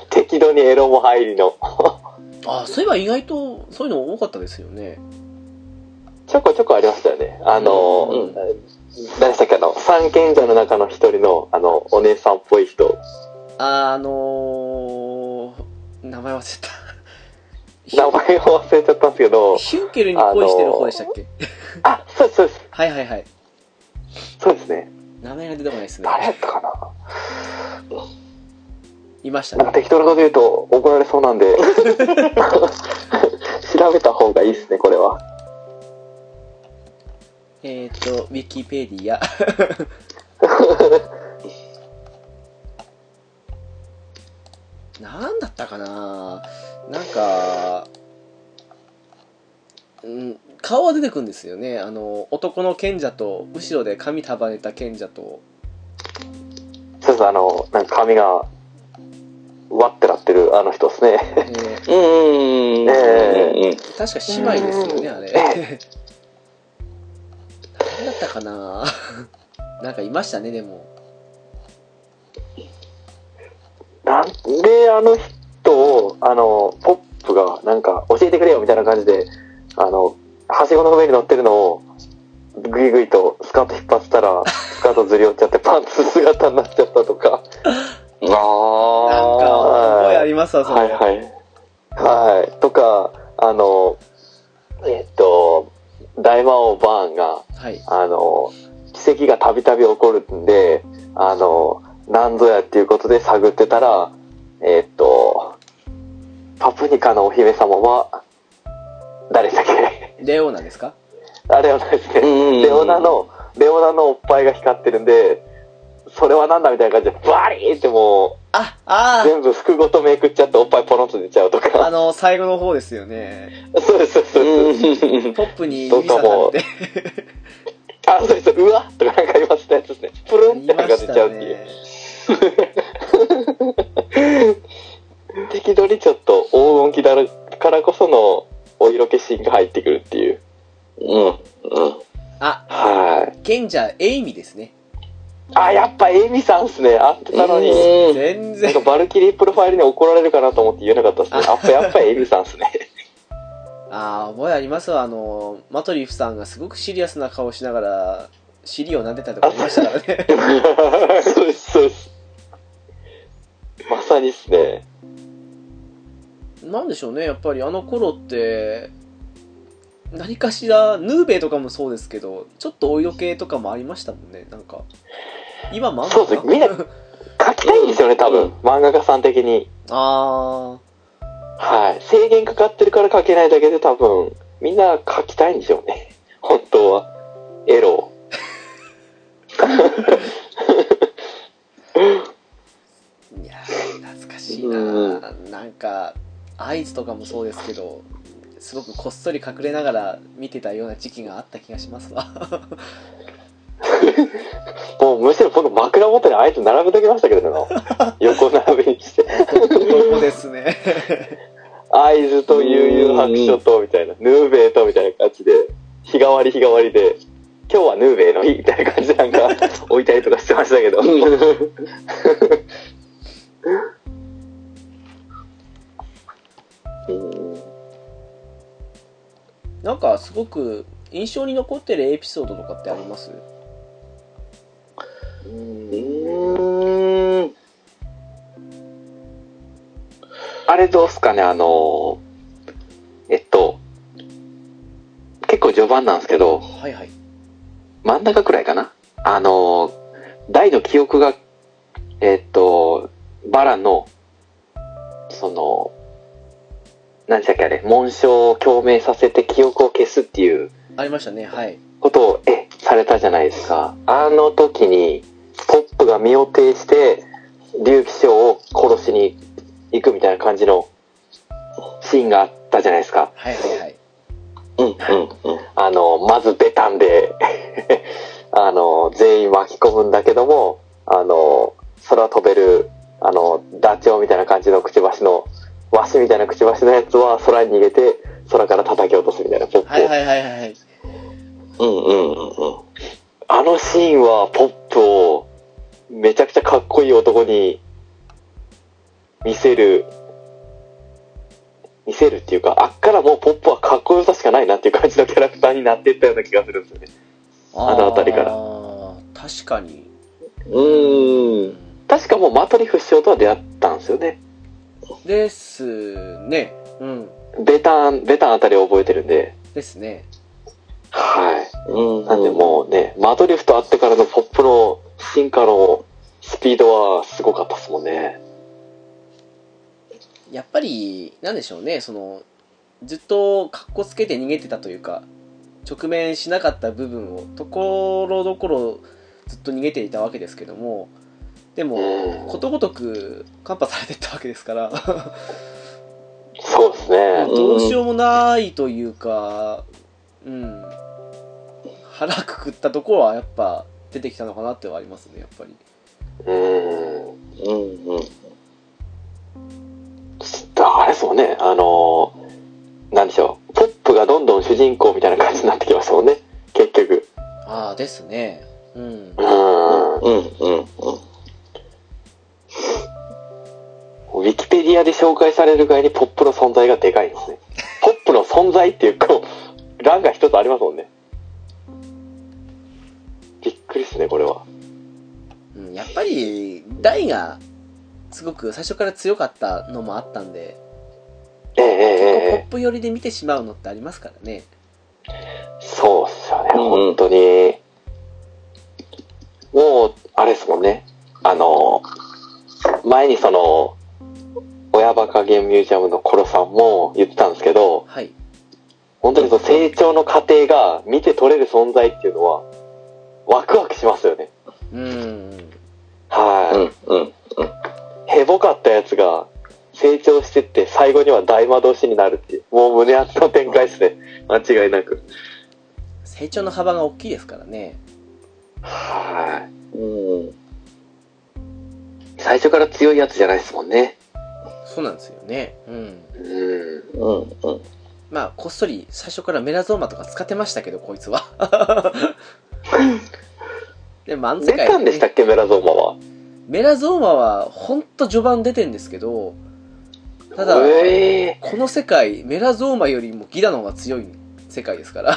適度にエロも入りの。あ、そういえば意外とそういうの多かったですよね。ちょこちょこありましたよね。あの、うん何でしたっけ、あの、三賢者の中の一人の、あの、お姉さんっぽい人。あのー、名前忘れた。名前を忘れちゃったんですけど、ヒュンケルに恋してる方でしたっけ、あ、そうです、そうです。はいはいはい。そうですね。名前が出てこないですね。誰やったかな？いましたね。なんか適当なこと言うと怒られそうなんで、調べた方がいいですね、これは。えっ、ー、と、ウィキペディア。なんだったかな？なんか、うん、顔は出てくるんですよね。あの、男の賢者と、後ろで髪束ねた賢者と、そうです、あの、なんか髪が、わってなってるあの人ですね。えーうんうんうん。えうん確か姉妹ですよね、あれ。え何だったかな？なんかいましたね、でも。なんであの人を、あの、ポップが、なんか、教えてくれよみたいな感じで、あの、はしごの上に乗ってるのを、ぐいぐいとスカート引っ張ってたら、スカートずり落ちちゃってパンツ姿になっちゃったとか。あなんあ。か、覚えありますわ、それ。はいはい。はい。とか、あの、えっと、大魔王バーンが、はい。あの、奇跡がたびたび起こるんで、あの、なんぞやっていうことで探ってたら、えっと、パプニカのお姫様は、誰でしたっけ？レオナですか？あれはないですね。うんレオナの、レオナのおっぱいが光ってるんで、それはなんだみたいな感じで、バリーってもあ、う、あ全部服ごとめくっちゃっておっぱいポロンと出ちゃうとあ、あか。の、最後の方ですよね。そうです、そうですそうです。うんポップに指さされて。あ、そうです、うわとかなんか言わせたやつですね。プルンってなんか出ちゃうっていう。ね。適度にちょっと黄金期だからこそのお色気シーンが入ってくるっていう。うん。うん。あ、はい。賢者エイミですね。あ、やっぱエイミさんっすね。あってたのに。うん全なん然か。バルキリープロファイルに怒られるかなと思って言えなかったですね。やっぱやっぱエイミさんっすね。ああ、覚えありますわ。あの、マトリフさんがすごくシリアスな顔しながら、尻を撫でたりとかありましたからね。そうです、そうです。まさにっすね。なんでしょうね、やっぱりあの頃って、何かしら、ヌーベイとかもそうですけど、ちょっとお色気とかもありましたもんね、なんか。今もあんのかそうですみんな書きたいんですよね、多分。漫画家さん的に。あはい。制限かかってるから書けないだけで多分、みんな書きたいんでしょうね。本当は。エロ いやー懐かしいな、うなんか、合図とかもそうですけど、すごくこっそり隠れながら見てたような時期があった気がしますわ。もうむしろ僕枕元にあいつ並べときましたけどね。横並びにして。そうですね。合図と悠々白書と、みたいな。ヌーベイと、みたいな感じで。日替わり日替わりで。今日はヌーベイの日みたいな感じでなんか置いたりとかしてましたけど。なんかすごく印象に残ってるエピソードとかってあります？うーん。あれどうすかね、あの、えっと、結構序盤なんですけど、はいはい。真ん中くらいかな？あの、大の記憶が、えっと、バランの、その、何でしたっけあれ、紋章を共鳴させて記憶を消すっていうありましたね、はい。ことを、え、されたじゃないですか。あの時に、ポップが身を挺して、竜騎将を殺しに行くみたいな感じのシーンがあったじゃないですか。はいはいはい。うん。うん。あの、まずベタンで、あの、全員巻き込むんだけども、あの、空飛べる、あの、ダチョウみたいな感じのくちばしの、ワシみたいなくちばしのやつは空に逃げて、空から叩き落とすみたいなポップを。はいはいはいはい。うん。うん。うん。あのシーンはポップをめちゃくちゃかっこいい男に見せる、見せるっていうか、あっからもうポップはかっこよさしかないなっていう感じのキャラクターになっていったような気がするんですよね。あの辺りから確かに。うん。確かもうマトリフ師匠とは出会ったんですよね。ですね。うん。ベタン、ベタンあたりを覚えてるんで。ですね。はい。うん。なんでもうね、マトリフと会ってからのポップの進化のスピードはすごかったですもんね。やっぱり、なんでしょうね、その、ずっとかっこつけて逃げてたというか、直面しなかった部分を、ところどころずっと逃げていたわけですけども、でもうん、ことごとくカンパされてったわけですから、そうですね。どうしようもないというか、うん、腹くくったところはやっぱ出てきたのかなってはありますね、やっぱり。うん。うん。うん。あれですもんね、あのー、なんでしょう、ポップがどんどん主人公みたいな感じになってきましたもんね、結局。ああ、ですね。うん。うん。うん。うん。うん。ウィキペディアで紹介されるぐらいにポップの存在がでかいんですね。ポップの存在っていう、こう、欄が一つありますもんね。びっくりですね、これは。うん、やっぱり、大が、すごく最初から強かったのもあったんで、ええええ結構ポえップ寄りで見てしまうのってありますからね。えそうっすよね、うん本当に。もう、あれですもんね。あの、前にその、親バカゲームミュージアムのコロさんも言ってたんですけど、はい。本当にその成長の過程が見て取れる存在っていうのは、ワクワクしますよね。うん。はい、うん、うん、ヘボかったやつが成長してって最後には大魔導士になるっていう。もう胸熱の展開ですね。間違いなく。成長の幅が大きいですからね。はい。うん。最初から強いやつじゃないですもんね。そうなんですよね。うん。うん。うん、うん。まあ、こっそり最初からメラゾーマとか使ってましたけど、こいつは。で、漫世界出たんでしたっけ、メラゾーマは？メラゾーマは、ほんと序盤出てんですけど、ただ、ええこの世界、メラゾーマよりもギラの方が強い世界ですから。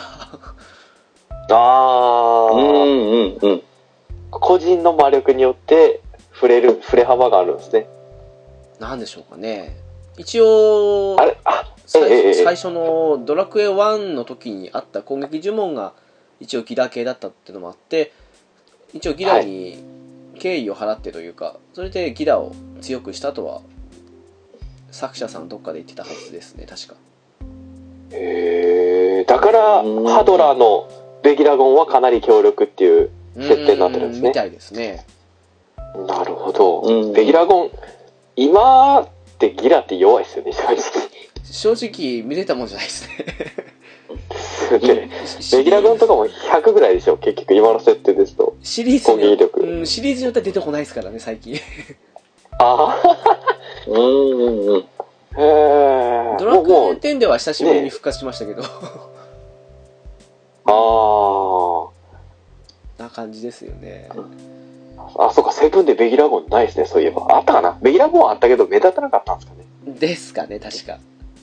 ああ、うん、うん、うん。個人の魔力によって触れる、触れ幅があるんですね。なんでしょうかね。一応、あれ？あ、最最初のドラクエ1の時にあった攻撃呪文が一応ギラ系だったっていうのもあって一応ギラに敬意を払ってというか、それでギラを強くしたとは作者さんどっかで言ってたはずですね確か。へえだから、うん。ハドラーのベギラゴンはかなり強力っていう。設定になってるんですね。みたいですねなるほど。うんベギラゴン、今ってギラって弱いですよね、正直。正直見れたもんじゃないですね でベギラゴンとかも100ぐらいでしょ、結局今の設定ですと。シリーズ攻撃力うん、シリーズによっては出てこないですからね最近あうん、うん、うん。あ、へえ。ドラクエもうもう、10では久しぶりに復活しましたけど、あな感じですよねあ。あ、そうか、セブンでベギラゴンないですね、そういえば。あったかな？ベギラゴンはあったけど、目立たなかったんですかね。ですかね確か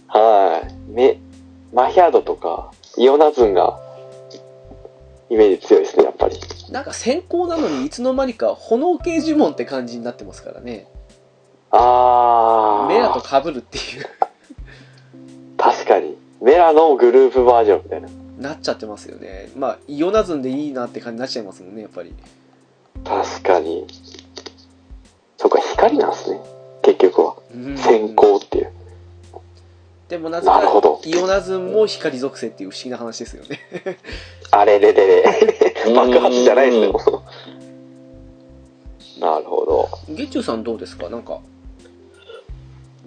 はい。め、マヒャードとか、イオナズンが、イメージ強いですね、やっぱり。なんか先行なのにいつの間にか炎系呪文って感じになってますからねああ。メラと被るっていう確かに。メラのグループバージョンみたいな。なっちゃってますよねまあイオナズンでいいなって感じになっちゃいますもんねやっぱり確かに。そっか、光なんですね。結局は。うん先行っていう。でもなぜかなるほどイオナズンも光属性っていう不思議な話ですよね あれれれれ。爆発じゃないですね、もうなるほど。ゲッチューさんどうですか？なんか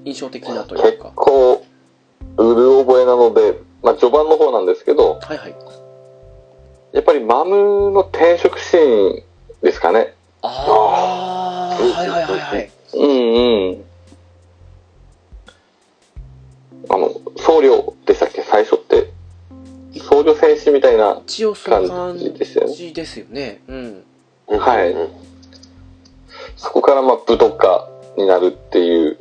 印象的なという結か構、うる覚えなので、まあ、序盤の方なんですけど、はいはいやっぱりマムの転職シーンですかね。ああはいはいはいはいうんうん。あの、僧侶でしたっけ？最初って。僧侶戦士みたいな。感感じですよねじですよねうんはいうんそこからまあ武道家になるっていう。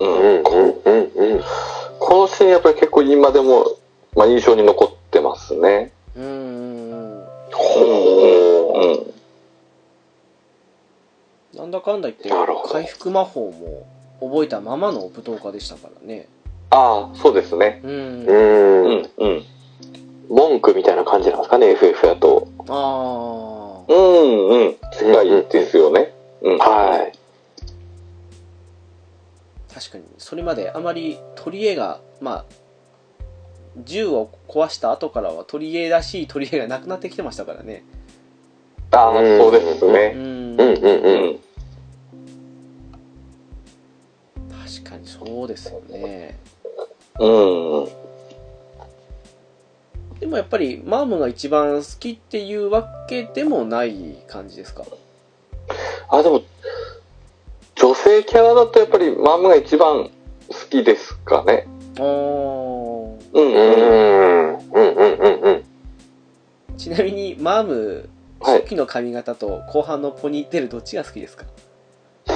ううんうんこうんうん。このシーンやっぱり結構今でも、まあ、印象に残ってますね。うんうんうんうんうん。なんだかんだ言って回復魔法も覚えたままの舞踏家でしたからねああ、そうですね。うん、う。うんんうん。文句みたいな感じなんですかね、FF やと。ああうんうん。近いですよね。うん。はい。確かにそれまであまり取り柄がまあ銃を壊した後からは取り柄らしい取り柄がなくなってきてましたからねああ、そうですうね。んうんうんううん。ん。確かにそうですよねうん。でもやっぱりマームが一番好きっていうわけでもない感じですか？あ、でも、女性キャラだとやっぱりマムが一番好きですかね。あーうんう。んうんうんうんうんうん。ちなみにマームはい初期の髪型と後半のポニーテールどっちが好きですか？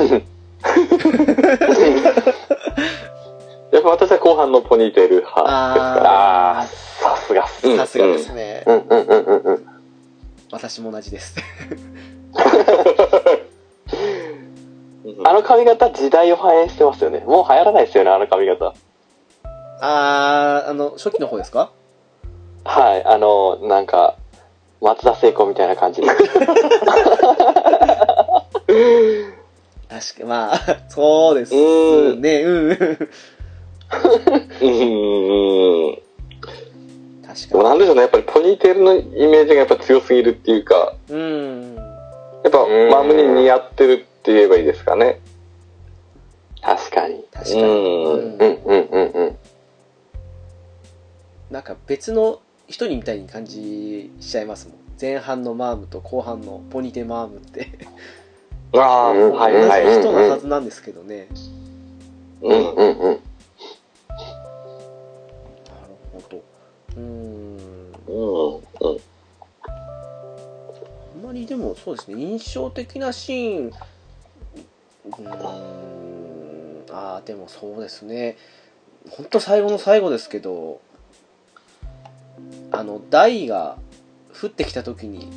やっぱ私は後半のポニーテール派ですから。ああ、さすがさすがですね、うんうんうんうんうん。私も同じですうん あの髪型時代を反映してますよね。もう流行らないですよね、あの髪型。あーあの初期の方ですか？はい、あの、なんか、松田聖子みたいな感じで。確かまあ そうですうんねうんうんうん。確でもかなんでしょうね、やっぱりポニーテールのイメージがやっぱ強すぎるっていうか、に。うん。やっぱうんマムに似合ってるって言えばいいですかね。確かに。確かに。うんうんうんうんうんうん。なんか別の一人みたいに感じしちゃいますもん。前半のマームと後半のポニテマームって。ああ、うんはい同はい。じ人のはずなんですけどね。うん。うんうん。なるほど。うーん。うん。うん。あんまりでもそうですね、印象的なシーン、うーん、ああ、でもそうですね、本当最後の最後ですけど、あの、台が降ってきた時に、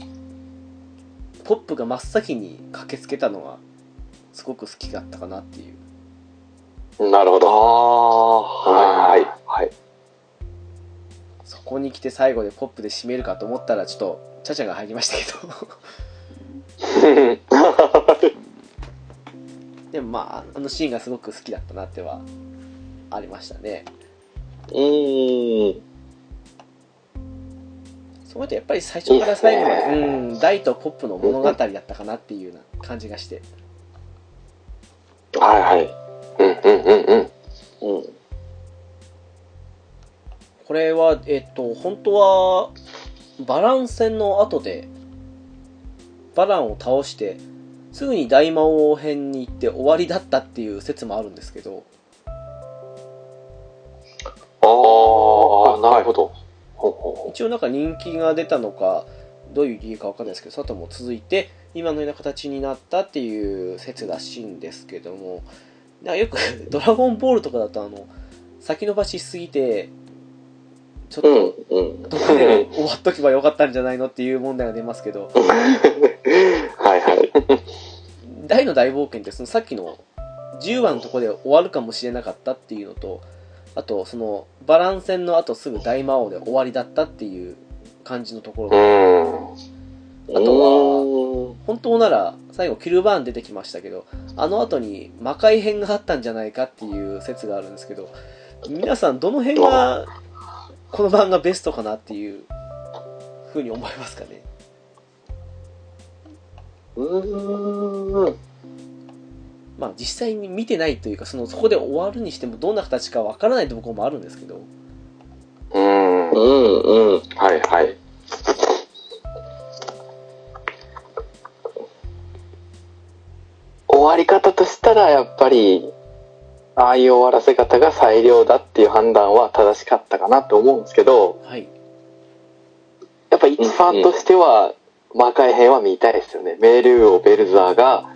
ポップが真っ先に駆けつけたのは、すごく好きだったかなっていう。なるほど。ああ、はいはい。はい。そこに来て最後でポップで締めるかと思ったら、ちょっと、チャチャが入りましたけど。でもまあ、あのシーンがすごく好きだったなっては、ありましたね。うん。そうやってやっぱり最初から最後まで、うん、大とポップの物語だったかなっていうような感じがして。はいはい。うんうんうんうん。うん。これは、えっと、本当は、バラン戦の後で、バランを倒して、すぐに大魔王編に行って終わりだったっていう説もあるんですけど、ああ、なるほど。一応なんか人気が出たのか、どういう理由かわかんないですけど、その後も続いて、今のような形になったっていう説らしいんですけども、なよく ドラゴンボールとかだと、あの、先延ばししすぎて、ちょっうんと、。うん。どこで終わっとけばよかったんじゃないのっていう問題が出ますけど、はいはい。大の大冒険ってそのさっきの10話のところで終わるかもしれなかったっていうのと、あとそのバラン戦の後すぐ大魔王で終わりだったっていう感じのところが、ん。あとは本当なら最後キルバーン出てきましたけど、あの後に魔界編があったんじゃないかっていう説があるんですけど、皆さんどの辺がこの版がベストかなっていうふうに思いますかね？うん。うん。まあ実際に見てないというか、そのそこで終わるにしてもどんな形かわからないところもあるんですけど、うん。うんうん。はいはい。終わり方としたら、やっぱり、ああいう終わらせ方が最良だっていう判断は正しかったかなと思うんですけど、はい。やっぱ一ファンとしては、魔界編は見たいですよね。メール王ベルザーが、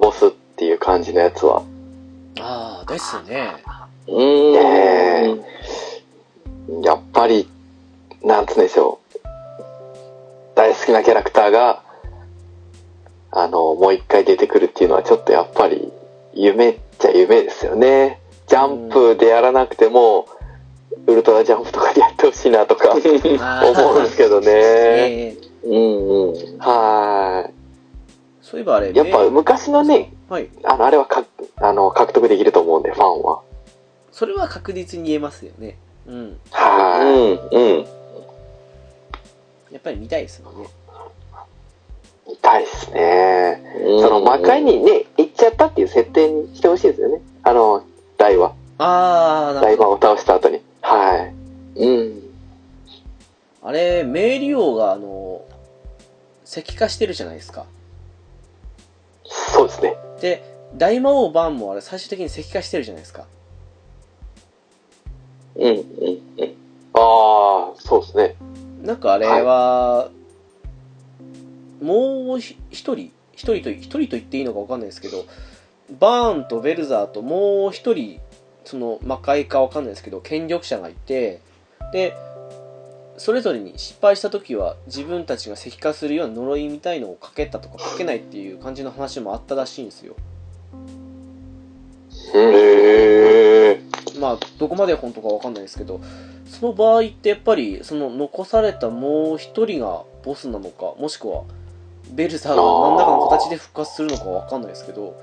ボスっていう感じのやつは。ああ、ですね。うん。ねやっぱり、なんつうんでしょう。大好きなキャラクターが、あの、もう一回出てくるっていうのはちょっとやっぱり、夢っちゃ夢ですよね。ジャンプでやらなくても、ウルトラジャンプとかでやってほしいなとか思うんですけどね。ええうんうん。はそういえばあれ、い。やっぱメ昔のね、はい。あの、あれはか、あの、獲得できると思うんで、ファンは。それは確実に言えますよね。うん。うはんうん。やっぱり見たいですもんね。い。見たいですね。その魔界にね、行っちゃったっていう設定にしてほしいですよね。あの、大は。ああ、なる大ほど。魔を倒した後に。はい。うん。あれ、メイリオが、あの、石化してるじゃないですか。そうですね。で、大魔王バーンもあれ、最終的に石化してるじゃないですか。うんうんうん。ああ、そうですね。なんかあれは、もうひ一人、一人と、一人と言っていいのか分かんないですけど、バーンとベルザーともう一人、その魔界か分かんないですけど、権力者がいて、で、それぞれに失敗した時は自分たちが石化するような呪いみたいのをかけたとかかけないっていう感じの話もあったらしいんですよ。うん。へえ。まあ、どこまで本当かわかんないですけど、その場合ってやっぱり、その残されたもう一人がボスなのか、もしくは、ベルサーが何らかの形で復活するのかわかんないですけど、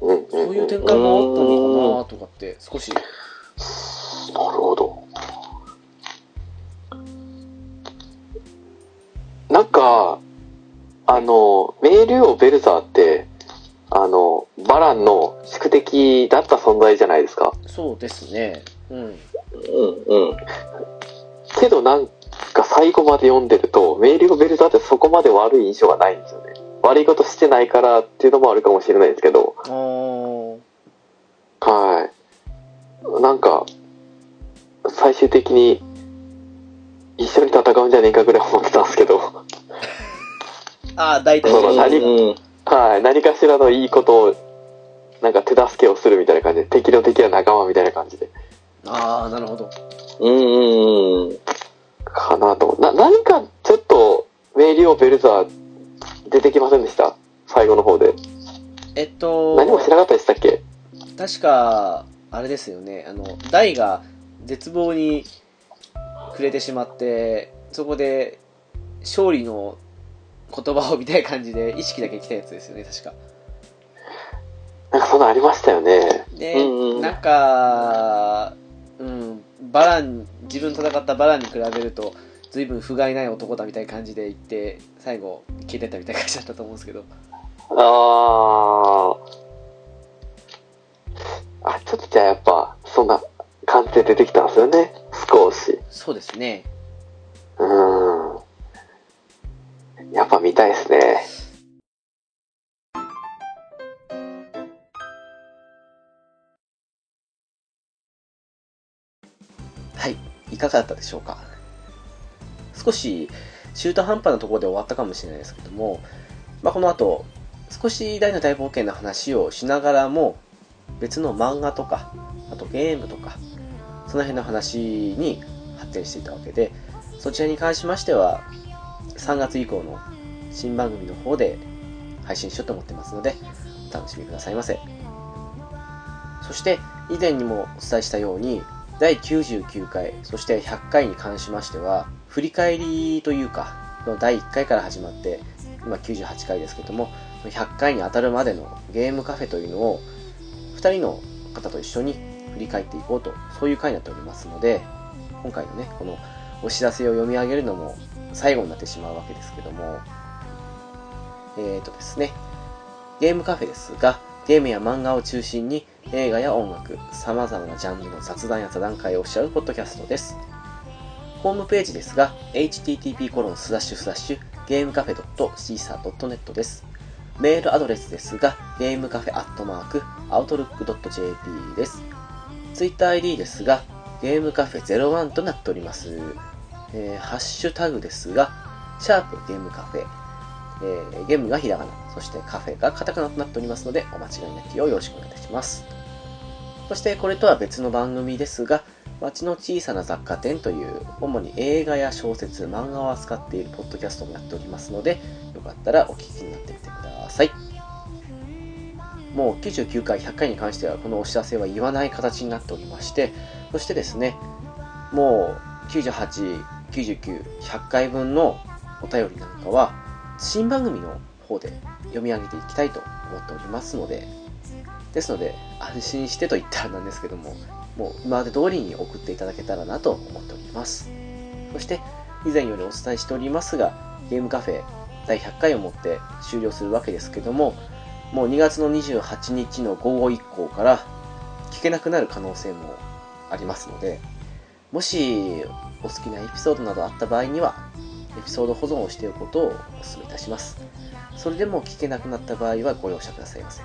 うん。そういう展開もあったのかなとかって、少しの、メールオベルザーって、あの、バランの宿敵だった存在じゃないですか。そうですね。うん。うん、うん。けどなんか最後まで読んでると、メールオベルザーってそこまで悪い印象がないんですよね。悪いことしてないからっていうのもあるかもしれないですけど、はい。なんか、最終的に一緒に戦うんじゃねえかぐらい思ってたんですけど、あー、大体そうだ何うんはい。何かしらのいいことを、なんか手助けをするみたいな感じで、敵の敵は仲間みたいな感じで、ああ、なるほど。うん、うん、うん。かなと。な、何かちょっと、メイリオ・ベルザー出てきませんでした？最後の方で。えっと、何もしなかったでしたっけ？確か、あれですよね、あの、ダイが絶望に暮れてしまって、そこで勝利の言葉をみたいな感じで意識だけ来たやつですよね、確か。なんかそんなのありましたよね。で、うんうんなんか、うん、バラン、自分戦ったバランに比べると、随分不甲斐ない男だみたいな感じで言って、最後、消えてったみたいな感じだったと思うんですけど。あー。あ、ちょっとじゃあやっぱ、そんな感じで出てきたんですよね。少し。そうですね。うーん。やっぱ見たいですね。はい、いかがだったでしょうか？少し中途半端なところで終わったかもしれないですけども、まあ、この後、少し大の大冒険の話をしながらも、別の漫画とか、あとゲームとか、その辺の話に発展していたわけで、そちらに関しましては、3月以降の新番組の方で配信しようと思ってますので、お楽しみくださいませ。そして、以前にもお伝えしたように、第99回、そして100回に関しましては、振り返りというか、の第1回から始まって、今98回ですけども、100回に当たるまでのゲームカフェというのを、2人の方と一緒に振り返っていこうと、そういう回になっておりますので、今回のね、このお知らせを読み上げるのも最後になってしまうわけですけども、えーとですね、ゲームカフェですが、ゲームや漫画を中心に映画や音楽、様々なジャンルの雑談や座談会をおっしゃうポッドキャストです。ホームページですが、http コロンスラッシュスラッシュゲームカフェ .caesar.net です。メールアドレスですが、ゲームカフェアットマーク、アウトルック .jp です。ツイッター ID ですが、ゲームカフェ01となっております。えーハッシュタグですが、シャープゲームカフェ、えーゲームがひらがな、そしてカフェがカタカナとなっておりますので、お間違いなきようよろしくお願いいたします。そしてこれとは別の番組ですが、街の小さな雑貨店という、主に映画や小説、漫画を扱っているポッドキャストもやっておりますので、よかったらお聞きになってみてください。もう99回、100回に関してはこのお知らせは言わない形になっておりまして、そしてですね、もう98、99、100回分のお便りなんかは、新番組の方で読み上げていきたいと思っておりますので、ですので、安心してと言ったらなんですけども、もう今まで通りに送っていただけたらなと思っております。そして、以前よりお伝えしておりますが、ゲームカフェ第100回をもって終了するわけですけども、もう2月の28日の午後以降から聞けなくなる可能性もありますので、もしお好きなエピソードなどあった場合には、エピソード保存をしておくことをお勧めいたします。それでも聞けなくなった場合はご容赦くださいませ。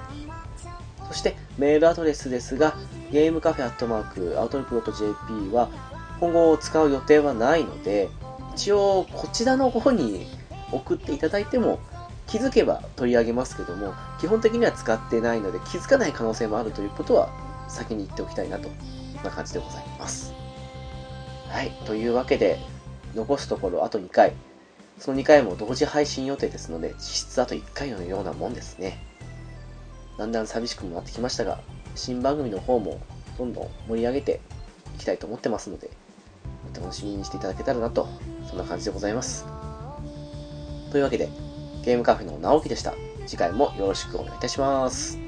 そしてメールアドレスですが、ゲームカフェアットマークアウトルック .jp は今後使う予定はないので、一応こちらの方に送っていただいても気づけば取り上げますけども、基本的には使ってないので気づかない可能性もあるということは先に言っておきたいなと、な感じでございます。はい、というわけで、残すところあと2回。その2回も同時配信予定ですので、実質あと1回のようなもんですね。だんだん寂しくもなってきましたが、新番組の方もどんどん盛り上げていきたいと思ってますので、お楽しみにしていただけたらなと、そんな感じでございます。というわけで、ゲームカフェの直樹でした。次回もよろしくお願いいたします。